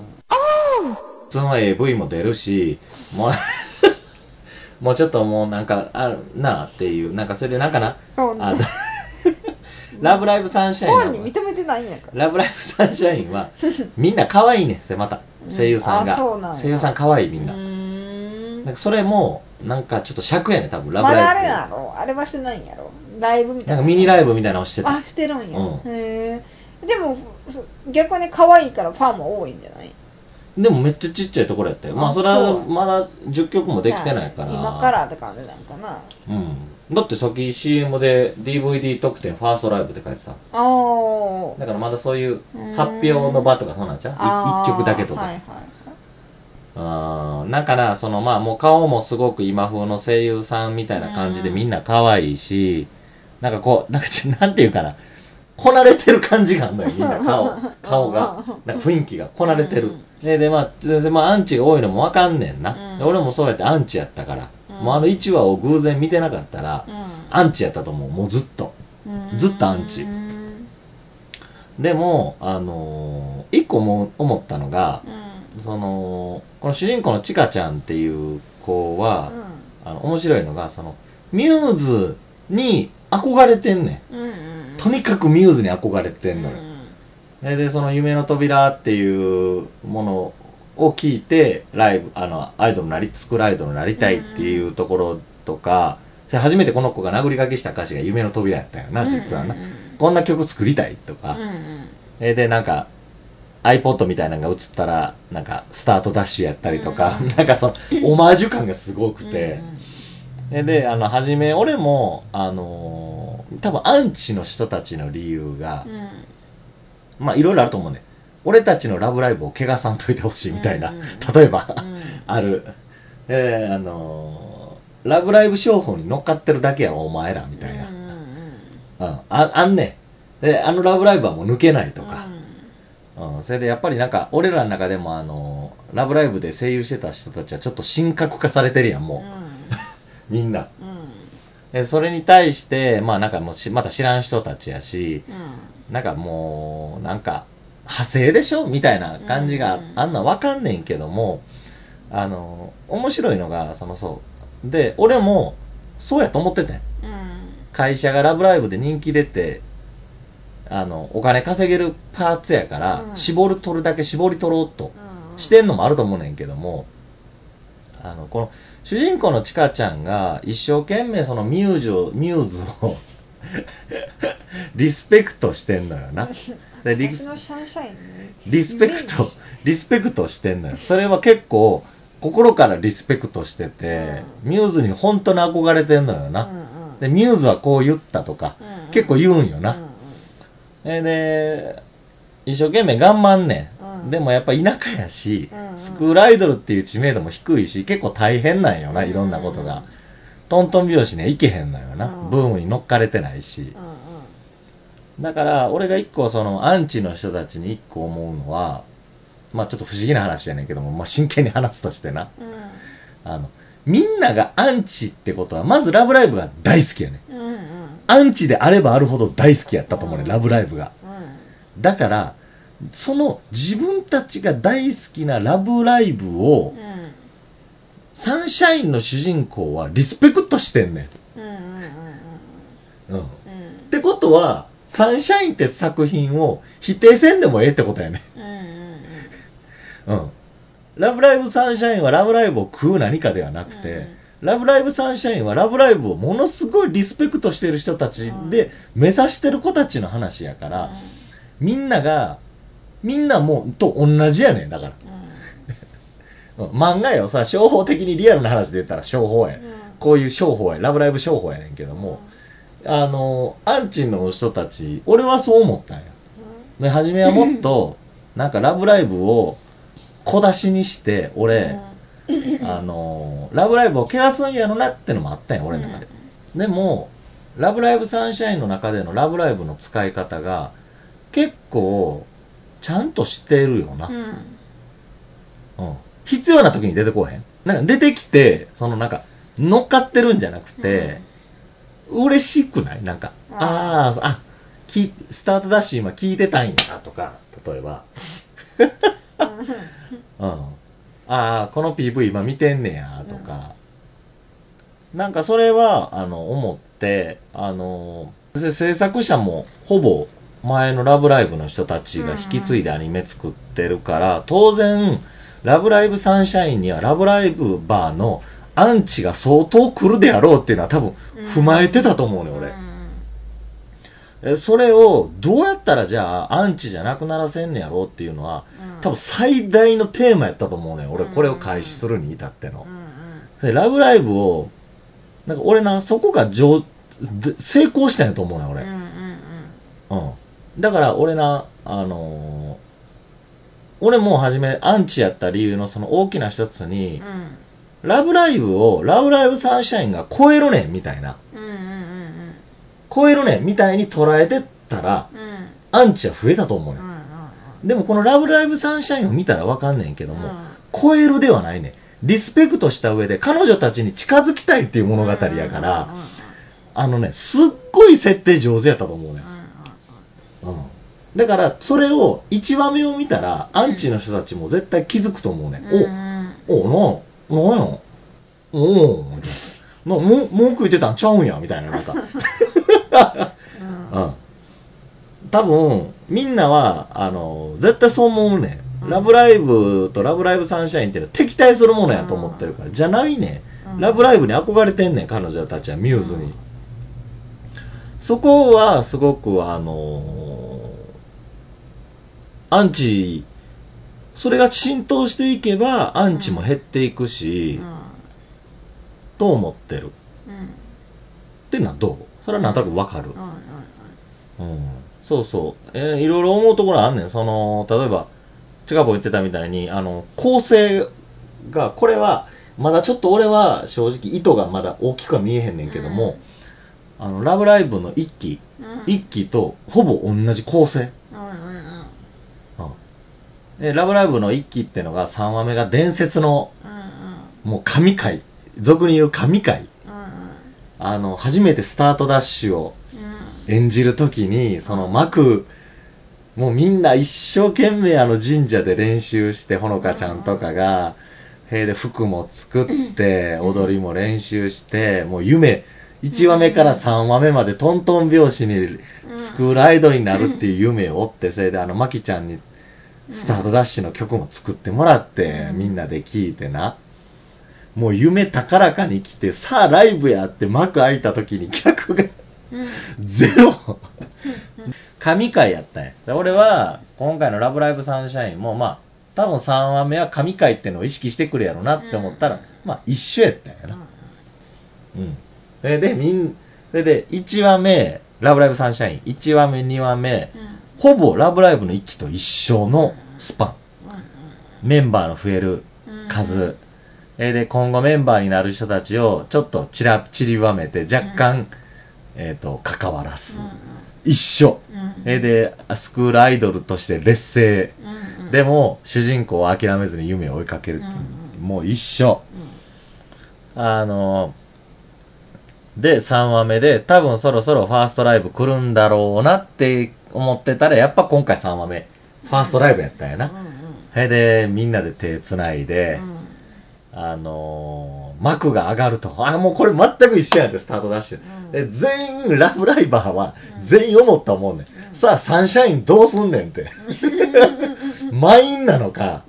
普通の AV も出るし、もう、もうちょっともうなんか、あるなあっていう、なんかそれでなんかな、あそうね ラブライブサンシャインは本人認めてないんやからラブライブサンシャインは、みんな可愛いねんまた。声優さんが。あそうなんや声優さん可愛いみんな。んなんかそれも、なんかちょっと尺やねん、多分、ラブまだあライブ。れやろあれはしてないんやろライブみたないんなかミニライブみたいなのをしてた。あしてるんや、うんへえでもそ逆に可愛いからファンも多いんじゃない？でもめっちゃちっちゃいところやったよ。まああそれはまだ10曲もできてないから。今からって感じなんかなうん。だってさっき CM で DVD 特典ファーストライブって書いてた。ああだからまだそういううん発表の場とかそうなんちゃう？あー一曲だけとか。はいはいうん。だから、そのまあもう顔もすごく今風の声優さんみたいな感じでみんな可愛いし、なんかこう、なんかちょなんていうかな。こなれてる感じがあるのよ、みんな顔。顔が。なんか雰囲気がこなれてるうん。で、で、まあ、全然まあアンチが多いのもわかんねんな。俺もそうやってアンチやったから。うんもうあの1話を偶然見てなかったら、うアンチやったと思う、もうずっと。んずっとアンチうんでも、あのー一個も思ったのが、うんその、この主人公のチカちゃんっていう子は、あの、面白いのが、その、ミューズに憧れてんねうんうんん。とにかくミューズに憧れてんのよ。で、でその夢の扉っていうものを聞いて、ライブ、あの、アイドルになり、作るアイドルになりたいっていうところとか、それ初めてこの子が殴り書きした歌詞が夢の扉やったよな、実はな。こんな曲作りたいとか。うん、うん。えで、なんか、iPod みたいなのが映ったら、なんか、スタートダッシュやったりとか、うん なんかその、オマージュ感がすごくて、うんで、で、あの、はじめ、俺も、あのー多分、アンチの人たちの理由がう、んまあ、いろいろあると思うね。俺たちのラブライブを怪我さんといてほしいみたいな、うんうんうん 例えば、うんある。で、あのーラブライブ商法に乗っかってるだけやろ、お前ら、みたいな。うん。あ、あんねん。で、あのラブライブはもう抜けないとか。うん。それでやっぱりなんか、俺らの中でもあのーラブライブで声優してた人たちはちょっと神格化されてるやん、もう。みんな。うん。それに対して、まあなんかもうし、また知らん人たちやし、うん。なんかもう、なんか、派生でしょ？みたいな感じがうんあんなんわかんねんけども、あの、面白いのが、そのそう。で、俺も、そうやと思っててん。うん。会社がラブライブで人気出て、あの、お金稼げるパーツやから、うん。絞る取るだけ絞り取ろうとうん。してんのもあると思うねんけども、あの、この、主人公のちかちゃんが一生懸命そのミューズを、ミューズを リスペクトしてんのよな。でリ私のシャンシャインねリスペクト、リスペクトしてんのよ。それは結構、心からリスペクトしてて、ミューズに本当に憧れてんのよな。で、ミューズはこう言ったとか、うん結構言うんよな。うんえで、一生懸命頑張んねうんん。でもやっぱ田舎やしうんうん、スクールアイドルっていう知名度も低いし、結構大変なんよな、うんいろんなことが。トントン拍子にはいけへんのよな。うんブームに乗っかれてないし。うんうんだから、俺が一個その、アンチの人たちに一個思うのは、まあちょっと不思議な話やねんけども、まあ真剣に話すとしてな。うんあの、みんながアンチってことは、まずラブライブが大好きやねん。うんうんアンチであればあるほど大好きやったと思うね、うんラブライブが。うんだから、その自分たちが大好きなラブライブを、うんサンシャインの主人公はリスペクトしてんねうんうんうんん。うん。っうんうんてことは、サンシャインって作品を否定せんでもええってことやね。うんうんうん。ラブライブサンシャインはラブライブを食う何かではなくて、ラブライブサンシャインはラブライブをものすごいリスペクトしてる人たちで目指してる子たちの話やから、みんなが、みんなもう、と同じやねん、だから。うん漫画よ、さ、商法的にリアルな話で言ったら商法や。こういう商法や、ラブライブ商法やねんけども、あの、アンチの人たち、俺はそう思ったんや。で、初めはもっと、なんかラブライブを小出しにして、俺、あの、ラブライブを怪我すんやろなってのもあったんや、俺の中で。でも、ラブライブサンシャインの中でのラブライブの使い方が、結構、ちゃんとしてるよな。うんうん。必要な時に出てこうへん。なんか出てきて、そのなんか、乗っかってるんじゃなくて、嬉しくない？なんか、うんああ、あ、きスタートダッシュ今聞いてたんやとか、例えば。うん。ああ、この PV 今見てんねや、とか。なんかそれは、あの、思って、あの、せ制作者もほぼ前のラブライブの人たちが引き継いでアニメ作ってるから、当然、ラブライブサンシャインにはラブライブバーのアンチが相当来るであろうっていうのは多分踏まえてたと思うね、俺。えそれをどうやったらじゃあアンチじゃなくならせんねやろうっていうのは多分最大のテーマやったと思うねん俺。これを開始するに至っての。でラブライブをなんか俺なそこが成功したんやと思うねん俺。うんだから俺なあのー俺も初めアンチやった理由のその大きな一つにラブライブをラブライブサンシャインが超えるねんみたいな。超えるねんみたいに捉えてったらアンチは増えたと思うねん。でもこのラブライブサンシャインを見たらわかんねんけども、超えるではないねん。リスペクトした上で彼女たちに近づきたいっていう物語やから、あのね、すっごい設定上手やったと思うねん。うん。だから、それを、1話目を見たら、アンチの人たちも絶対気づくと思うねん。お、お、な、なんや？おおみたいな。文句言ってたんちゃうんや？みたいな、なんか。うん。多分、みんなは、あの、絶対そう思うねん。ラブライブとラブライブサンシャインって敵対するものやと思ってるから。じゃないねん。ラブライブに憧れてんねん、彼女たちは、ミューズに。そこは、すごく、あのアンチ、それが浸透していけば、アンチも減っていくし、と思ってる。っていうのはどう？それはなんとなくわかる。うん。そうそう。えーいろいろ思うところあんねん。その、例えば、近く言ってたみたいに、あの、構成が、これは、まだちょっと俺は正直意図がまだ大きくは見えへんねんけども、あの、ラブライブの一期、うん。一期とほぼ同じ構成。で、ラブライブの一期ってのが3話目が伝説の、もう神回。俗に言う神回。うんあの、初めてスタートダッシュをうん。演じるときに、その幕、もうみんな一生懸命あの神社で練習して、ほのかちゃんとかが、塀で服も作って、踊りも練習して、もう夢、1話目から3話目までトントン拍子にスクールアイドルになるっていう夢を追って、それであの、まきちゃんにスタートダッシュの曲も作ってもらって、みんなで聴いてな。もう夢高らかに来て、さあライブやって幕開いた時に客がうん ゼロ神回やったんや。で俺は、今回のラブライブサンシャインも、まあ、多分3話目は神回ってのを意識してくるやろなって思ったら、まあ一緒やったんやな。うん。それで、みん、それで、1話目、ラブライブサンシャイン、1話目、2話目、ほぼラブライブの一期と一緒のスパン。メンバーの増える数。えーで、今後メンバーになる人たちをちょっとちら、散りばめて若干、えっ、と、関わらす。一緒。えーで、スクールアイドルとして劣勢。でも、主人公は諦めずに夢を追いかけるっていう。もう一緒。あので、3話目で、多分そろそろファーストライブ来るんだろうなって思ってたら、やっぱ今回3話目、ファーストライブやったんやな。それで、みんなで手繋いで、あのー、幕が上がると。あ、もうこれ全く一緒やんって、スタートダッシュ。で、全員、ラブライバーは、全員思った思うねん。さあ、サンシャインどうすんねんって。満員なのか、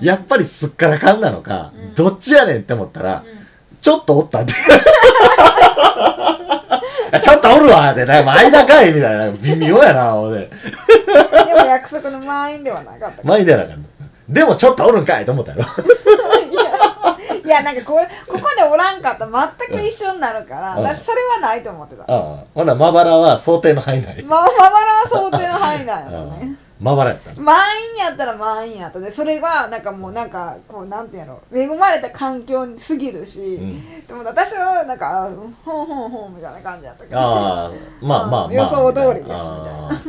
やっぱりすっからかんなのか、どっちやねんって思ったら、ちょっとおったって。ちょっとおるわって、な間かいみたいな、微妙やな、俺。でも約束の満員ではなかった満員でやなあかんのでもちょっとおるんかいと思ったやろ。いやなんかこれここでおらんかったら全く一緒になるから、うん私それはないと思ってた、ああ。ほんならまばらは想定の範囲内。ま、まばらは想定の範囲なんやまばらやったの。満員やったら満員やったでそれがなんかもうなんかこうなんていうの恵まれた環境に過ぎるし、うん。でも私はなんかあほんほんほんみたいな感じやったけどああ、まあまあまあ。予想通りですみたいな。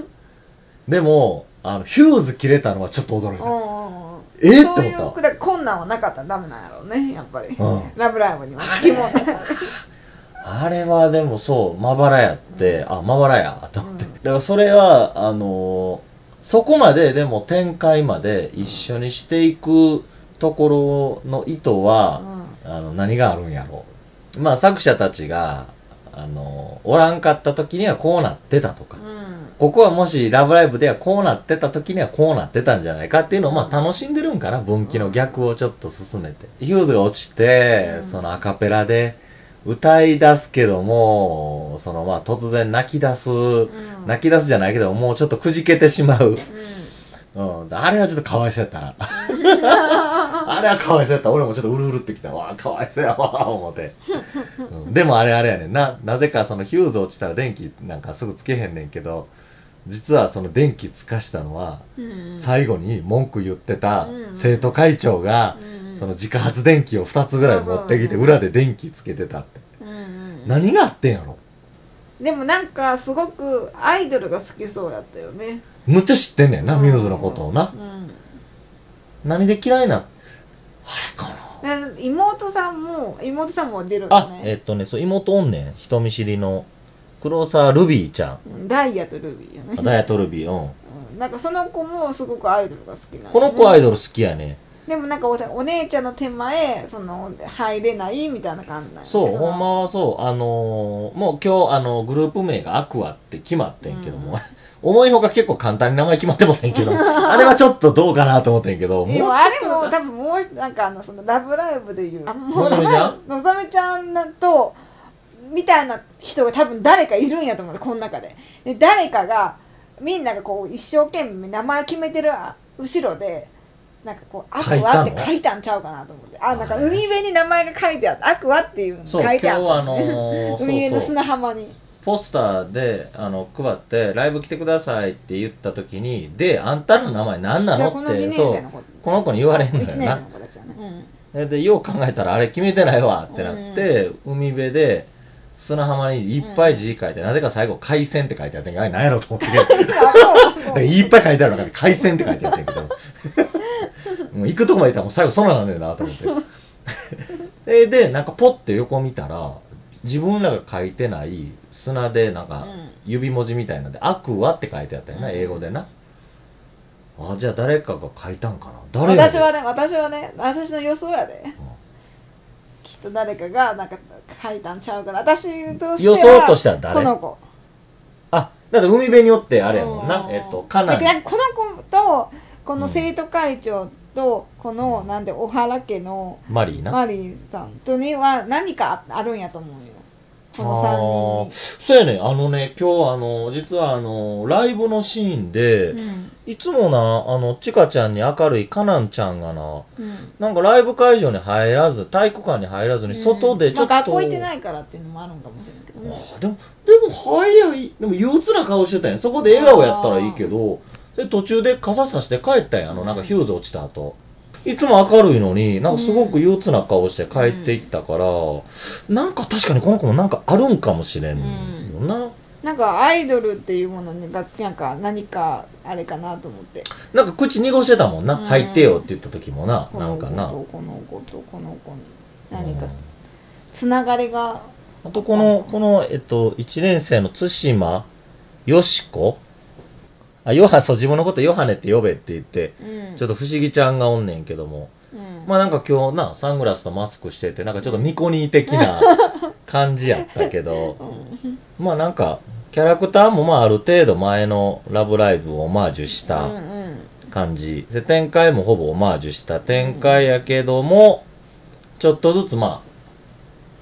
でも、あの、ヒューズ切れたのはちょっと驚いた。うんうんうん。えー？ってそういう思っただから困難はなかったらダメなんやろうねやっぱり、うん。ラブライブには。付き物あれはでもそう、まばらやって、あ、まばらや、と思って。うん。だからそれは、あのーそこまででも展開まで一緒にしていくところの意図は、あの、何があるんやろう。まあ作者たちが、あのーおらんかった時にはこうなってたとか。うんここはもしラブライブではこうなってた時にはこうなってたんじゃないかっていうのをまあ楽しんでるんかな分岐の逆をちょっと進めて。ヒューズが落ちて、うんそのアカペラで歌い出すけども、そのまあ突然泣き出す、ん泣き出すじゃないけどもうちょっとくじけてしまう。うんうん。あれはちょっとかわいそうやったな。あれはかわいそうやった。俺もちょっとうるうるってきた。わあ、かわいそうやわ、思って。うんでもあれあれやねんな。なぜかそのヒューズ落ちたら電気なんかすぐつけへんねんけど、実はその電気つかしたのは、うん最後に文句言ってたうん生徒会長が、うんその自家発電機を2つぐらい持ってきてうん裏で電気つけてたって。何があってんやろ？でもなんかすごくアイドルが好きそうやったよねむっちゃ知ってんねんな、ミューズのことをなう。ん何で嫌いな、あれかな？で妹さんも妹さんも出るんだあ、えねっとね、そう、妹おんねん。人見知りの。黒沢ルビーちゃん。うんダイヤとルビーよねダイヤトルビー、うん。うんなんかその子もすごくアイドルが好きなこの子アイドドル好きやね。でもなんかおお姉ちゃんの手前その入れないみたいな感じなんそう、のほんまはそう、あのーもう今日、あの、グループ名がアクアって決まってんけども、思いほか結構簡単に名前決まってませんけど、あれはちょっとどうかなと思ってんけど、でもうあれも多分もうなんかあのそのラブライブでいう。のぞみちゃん？のぞみちゃんとみたいな人が多分誰かいるんやと思うこの中で。で誰かがみんながこう一生懸命名前決めてる後ろでなんかこう「アクア」って書いたんちゃうかなと思って。あなんか海辺に名前が書いてあって「アクア」っていうのそう、書いてあった。今日あのー、海辺のそう。そう。砂浜に。ポスターで、あの、配って、ライブ来てくださいって言った時に、で、あんたの名前何なの？2のって、年そうこの子に言われんの1年生よなね、うん。でで、よう考えたら、あれ決めてないわってなって、海辺で、砂浜にいっぱい字書いて、なぜか最後、海鮮って書いてあってあれ何やろうと思って。いっぱい書いてある中で海鮮って書いてあってんけど、もう行くとこまで行ったらもう最後そんなんなんねんなと思って。で、で、なんかポッて横見たら、自分らが書いてない砂でなんかうん。指文字みたいなんで、アクアって書いてあったよな、うん。英語でな。あ、じゃあ誰かが書いたんかな？誰私はね私はね私の予想やで。きっと誰かがなんか書いたんちゃうから私としては予想としては誰？この子。あ、だって海辺におってあれやもんな。う。ん。えっと、カナでなんかこの子とこの生徒会長とこのなんで小原家のマリーな？マリーさんとには何かあるんやと思うよこのそうやね、あのね、今日あの、実はあの、ライブのシーンで、3人にいつもな、あの、ちかちゃんに明るいカナンちゃんがな、うんうんなんかライブ会場に入らず、体育館に入らずに、外でちょっと。まあ、学校行ってないからっていうのもあるんかもしれないけどねあでも、でも入りゃいい。でも憂鬱な顔してたんや。そこで笑顔やったらいいけど、で、途中で傘さして帰ったんや。あの、なんかヒューズ落ちた後。いつも明るいのに、なんかすごく憂鬱な顔して帰っていったから、なんか確かにこの子もなんかあるんかもしれんよな。なんかアイドルっていうものにがなんか何かあれかなと思ってなんか口濁してたもんな。うん入ってよって言った時もな。なんかな。とこの子とこの子に何かうんつながりがあとこの、この、えっと、1年生の対馬よしこあ、ヨハ、そう、自分のことヨハネって呼べって言って、うん。ちょっと不思議ちゃんがおんねんけども。うん。まあなんか今日な、サングラスとマスクしてて、なんかちょっとニコニー的な感じやったけど、うん。まあなんか、キャラクターもまあある程度前のラブライブをオマージュしうた感じ。で、展開もほぼオマージュした展開やけども、ちょっとずつまあ、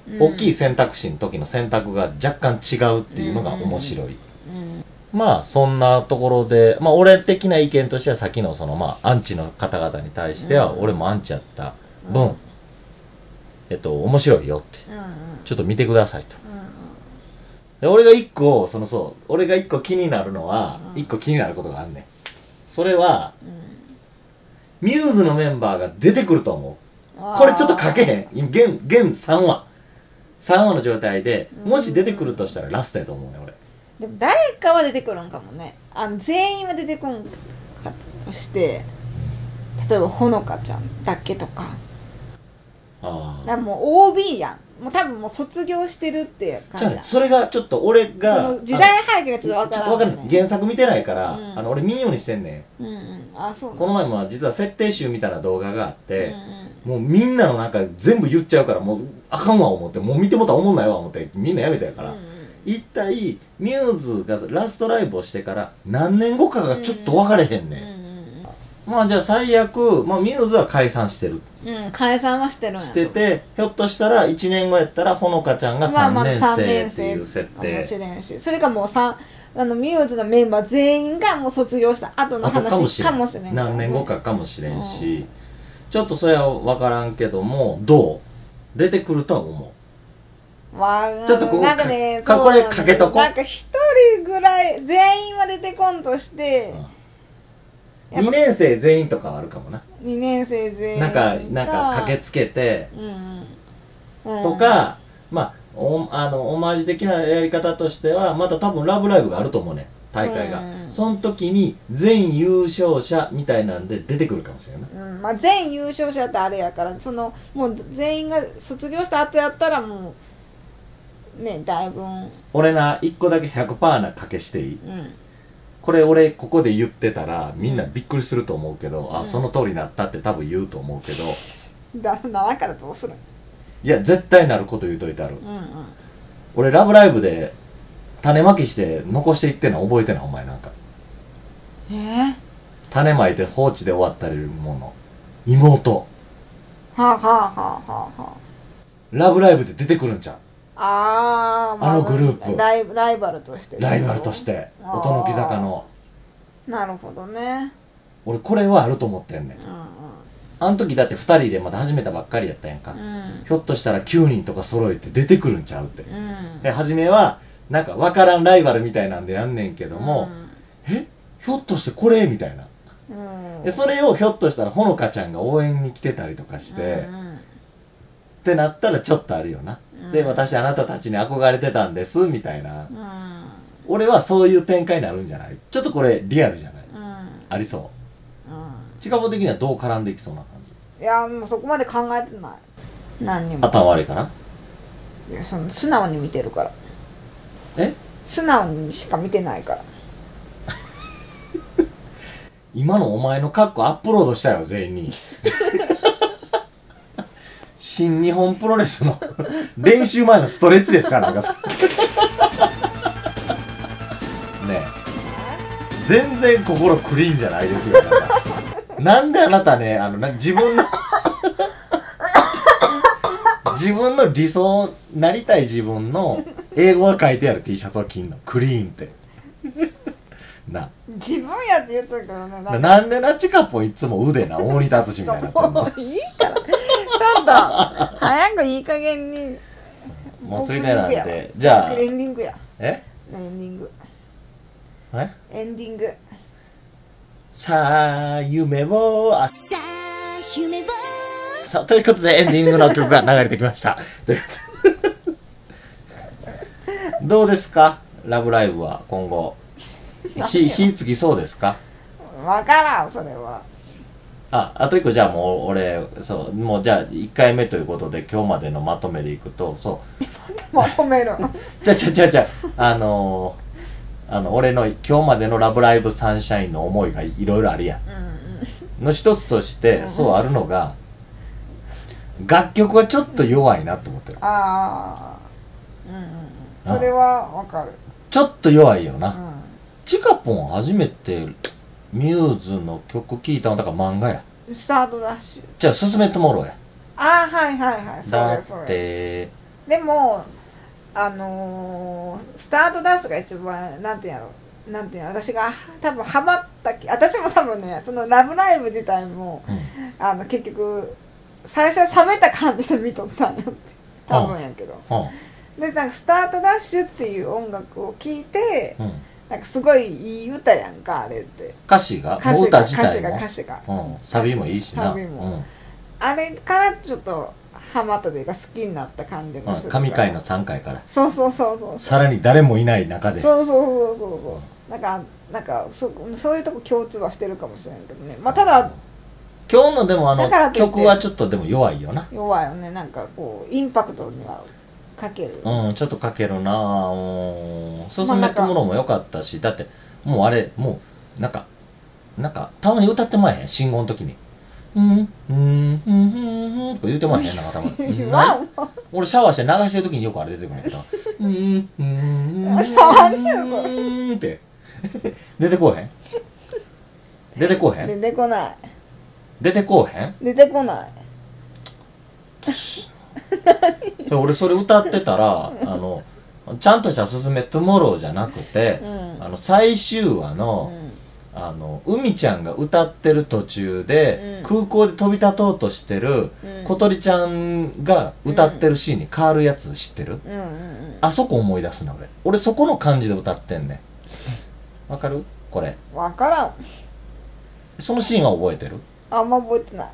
うん。大きい選択肢の時の選択が若干違うっていうのが面白い。うんまあ、そんなところで、まあ、俺的な意見としては、さっきのその、まあ、アンチの方々に対しては、うん俺もアンチやった分、うんえっと、面白いよって、うんうんちょっと見てくださいと。うんで俺が一個、そのそう、俺が一個気になるのはう、ん一個気になることがあんねん。それは、うんミューズのメンバーが出てくると思う。これちょっと書けへん。今現、現3話。3話の状態で、うんもし出てくるとしたらラストやと思うね、俺。でも誰かは出てくるんかもね。あの全員は出てこんかとして例えばほのかちゃんだけとか。あだもう OB やん。もう多分もう卒業してるってじゃあね感じだそれがちょっと俺が、その時代背景がちょっとわからん、ちょっとわかんない。原作見てないから、うん。あの、俺見んようにしてんねうんうん。あそう。この前も実は設定集みたいな動画があって、うんもうみんなのなんか全部言っちゃうから、もうあかんわ思って、もう見てもたら思んないわ思って、みんなやめたやから。うんうん一体、ミューズがラストライブをしてから何年後かがちょっと分かれへんねん。まあじゃあ最悪、まあミューズは解散してる。うん解散はしてるんやしてて、ひょっとしたら1年後やったらほのかちゃんが3年三生っていう設かもし定。れんしそれかもうさあのミューズのメンバー全員がもう卒業した後のかも話しれん。かもしれんからね何年後かかもしれんし、ちょっとそれは分からんけども、どう？出てくるとは思う。まあ、ちょっとここなんかね、かこれかけとこなんか一人ぐらい、全員は出てこんとして、やっぱ2年生全員とかはあるかもな。2年生全員なんか、なんか駆けつけて、うんうん。うん。とか、まあ、おあの、オマージュ的なやり方としては、また多分ラブライブがあると思うね。大会が。うんその時に全優勝者みたいなんで出てくるかもしれんない。うん。まあ、全優勝者ってあれやからそのもう全員が卒業した後やったらもうねだいぶうん。俺な、1個だけ100%な賭けしていい？これ俺ここで言ってたらみんなびっくりすると思うけど、あ、うん。その通りになったって多分言うと思うけど、だならんからどうするいや、絶対なること言うといてある。うんうん。俺ラブライブで種まきして残していってんの覚えてないお前なんか。えー、種まいて放置で終わったりるもの。妹。はあ、はあはあはあはあ。ラブライブで出てくるんちゃあー、まあのグループライライバルとしてうライバルとして。音の木坂の。なるほどね俺これはあると思ってんねんう。んあの時だって二人でまだ始めたばっかりやったやんか。うんうんひょっとしたら9人とか揃えて出てくるんちゃうって。うんで、初めは、なんかわからんライバルみたいなんでやんねんけども、え？ひょっとしてこれ？みたいな。うんうんで、それをひょっとしたらほのかちゃんが応援に来てたりとかして、うんってなったらちょっとあるよな。うん。で、私あなたたちに憧れてたんです、みたいな。うん。俺はそういう展開になるんじゃない？ちょっとこれリアルじゃない？うん。ありそう。うん。近場的にはどう絡んでいきそうな感じ？いやもうそこまで考えてない。何にも。頭悪いかな？いやその素直に見てるから。え？素直にしか見てないから。今のお前のカッコアップロードしたよ、全員に。新日本プロレスの 練習前のストレッチですから、なんかそれね。全然心クリーンじゃないですよ、なたなんであなたね、あの、な自分の 自分の理想、なりたい自分の英語が書いてある T シャツを着んの？クリーンって。な。自分やって言っとるけどねななんでなチカポいつも腕な、大仁田淳みたいになってんの。もういいから。ちょっと。早くいい加減に。もうついてなんで。じゃあ。エ、ンディングや。え？エンディング。え？エンディング。さあ、夢を、あ、さあ夢を。さあ、ということでエンディングの曲が流れてきました。どうですか？ラブライブは今後。火、火つきそうですか？わからんそれは。あ、あと一個じゃあもう俺、そう、もうじゃあ1回目ということで今日までのまとめでいくと、そう、まとめる じゃあじゃあじゃあじゃあ、あのー、あの、俺の今日までのラブライブサンシャインの思いがいろいろあるやん。うんの一つとしてう、んそうあるのが、楽曲がちょっと弱いなと思ってる。ああうんうんうん。それはわかる。ちょっと弱いよな。うんチカポン初めてミューズの曲聴いたのだから漫画や。スタートダッシュじゃあ、進めてもろうや。ああはいはいはいそうだっやそうやて、でもあのー、スタートダッシュが一番なんてやろなんていうの私が多分ハマったき私も多分ねその「ラブライブ!」自体もうん。あの結局最初は冷めた感じで見とったんよって多分やけどうん。でなんか「スタートダッシュ」っていう音楽を聴いてうん。なんかすごいいい歌やんかあれって歌詞が歌詞歌が歌詞が歌詞がうん。サビもいいしな。サビもあれからちょっとハマったというか好きになった感じうん。がする神回の3回から。そうそうそうそうさらに誰もいない中で。そうそうそうそうそうなんかなんかそそういうとこ共通はしてるかもしれないけどねまあただ今日のでもあの曲はちょっとでも弱いよな。弱いよねなんかこうインパクトにはかける、うん、ちょっとかけるなぁ。進めてものも良かったし、だって、もうあれ、もう、なんか、なんか、たまに歌ってまえへん、信号の時に。うん、うん、うん、うん、うん、とか言うてまえへん、なんかたまに。言わんわ俺シャワーして流してる時によくあれ出てくるんやけど。うん、うん、うん、たまにやそれうん、って。出てこうへん出てこうへん出てこない出てこうへん出てこない で俺それ歌ってたら、あの、ちゃんとしたすすめトゥモローじゃなくて、うん。あの、最終話うの、ん。あの、海ちゃんが歌ってる途中で、うん。空港で飛び立とうとしてる、うん。小鳥ちゃんが歌ってるシーンに変わるやつ知ってる、あそこ思い出すな、俺。俺そこの感じで歌ってんねん。わかる？これ。分からん。そのシーンは覚えてる？あんま覚えてない。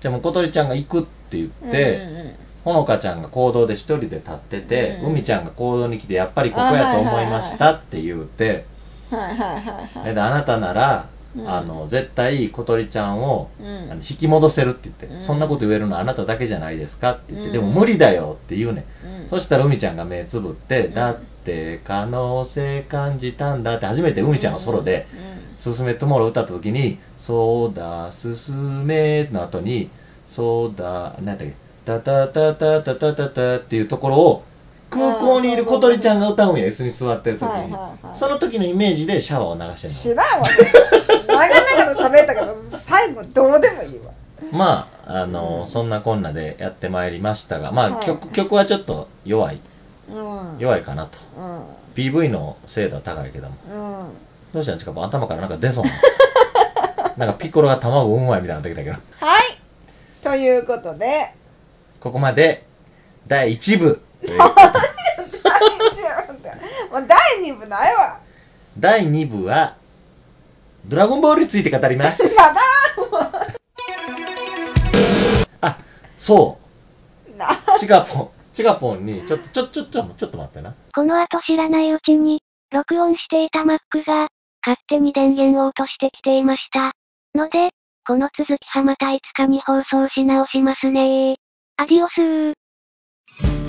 じゃあもう小鳥ちゃんが行くって言って、うんうんうん。ほのかちゃんが行動で一人で立ってて、うん海ちゃんが行動に来て、やっぱりここやと思いましたって言うて、はいはいはいはい。であなたなら、うん。あの、絶対小鳥ちゃんを、うん。あの引き戻せるって言って、うん。そんなこと言えるのはあなただけじゃないですかって言って、うん。でも無理だよって言うね、うん。ん。そしたら海ちゃんが目つぶって、ん。だって可能性感じたんだって初めて海ちゃんがソロで、うん。すすめトゥモロー歌った時に、そうだ、すすめの後に、そうだ、なんだっけ、タタタタタタタタっていうところを、空港にいる小鳥ちゃんが歌うんや、椅子に座ってる時はいに。はいはいその時のイメージでシャワーを流してんの。知らんわ長々と喋ったけど最後どうでもいいわまあ、あの、うんそんなこんなでやってまいりましたが、まあ、はい曲、曲はちょっと弱い、うん弱いかなと。うん PV の精度は高いけども。うんどうしたん？ですか頭からなんか出そうな。なんかピッコロが卵産む前みたいになってきたけど。はいということでここまで、第1部 という。大丈夫だ第2部ないわ第2部は、ドラゴンボールについて語ります。まだあ、そなう。チガポン、チガポンに、ちょっと、ちょ、ちょ、ちょ、ちょっと待ってな。この後知らないうちに、録音していた Mac が、勝手に電源を落としてきていました。ので、この続きはまたいつかに放送し直しますねー。アディオスー。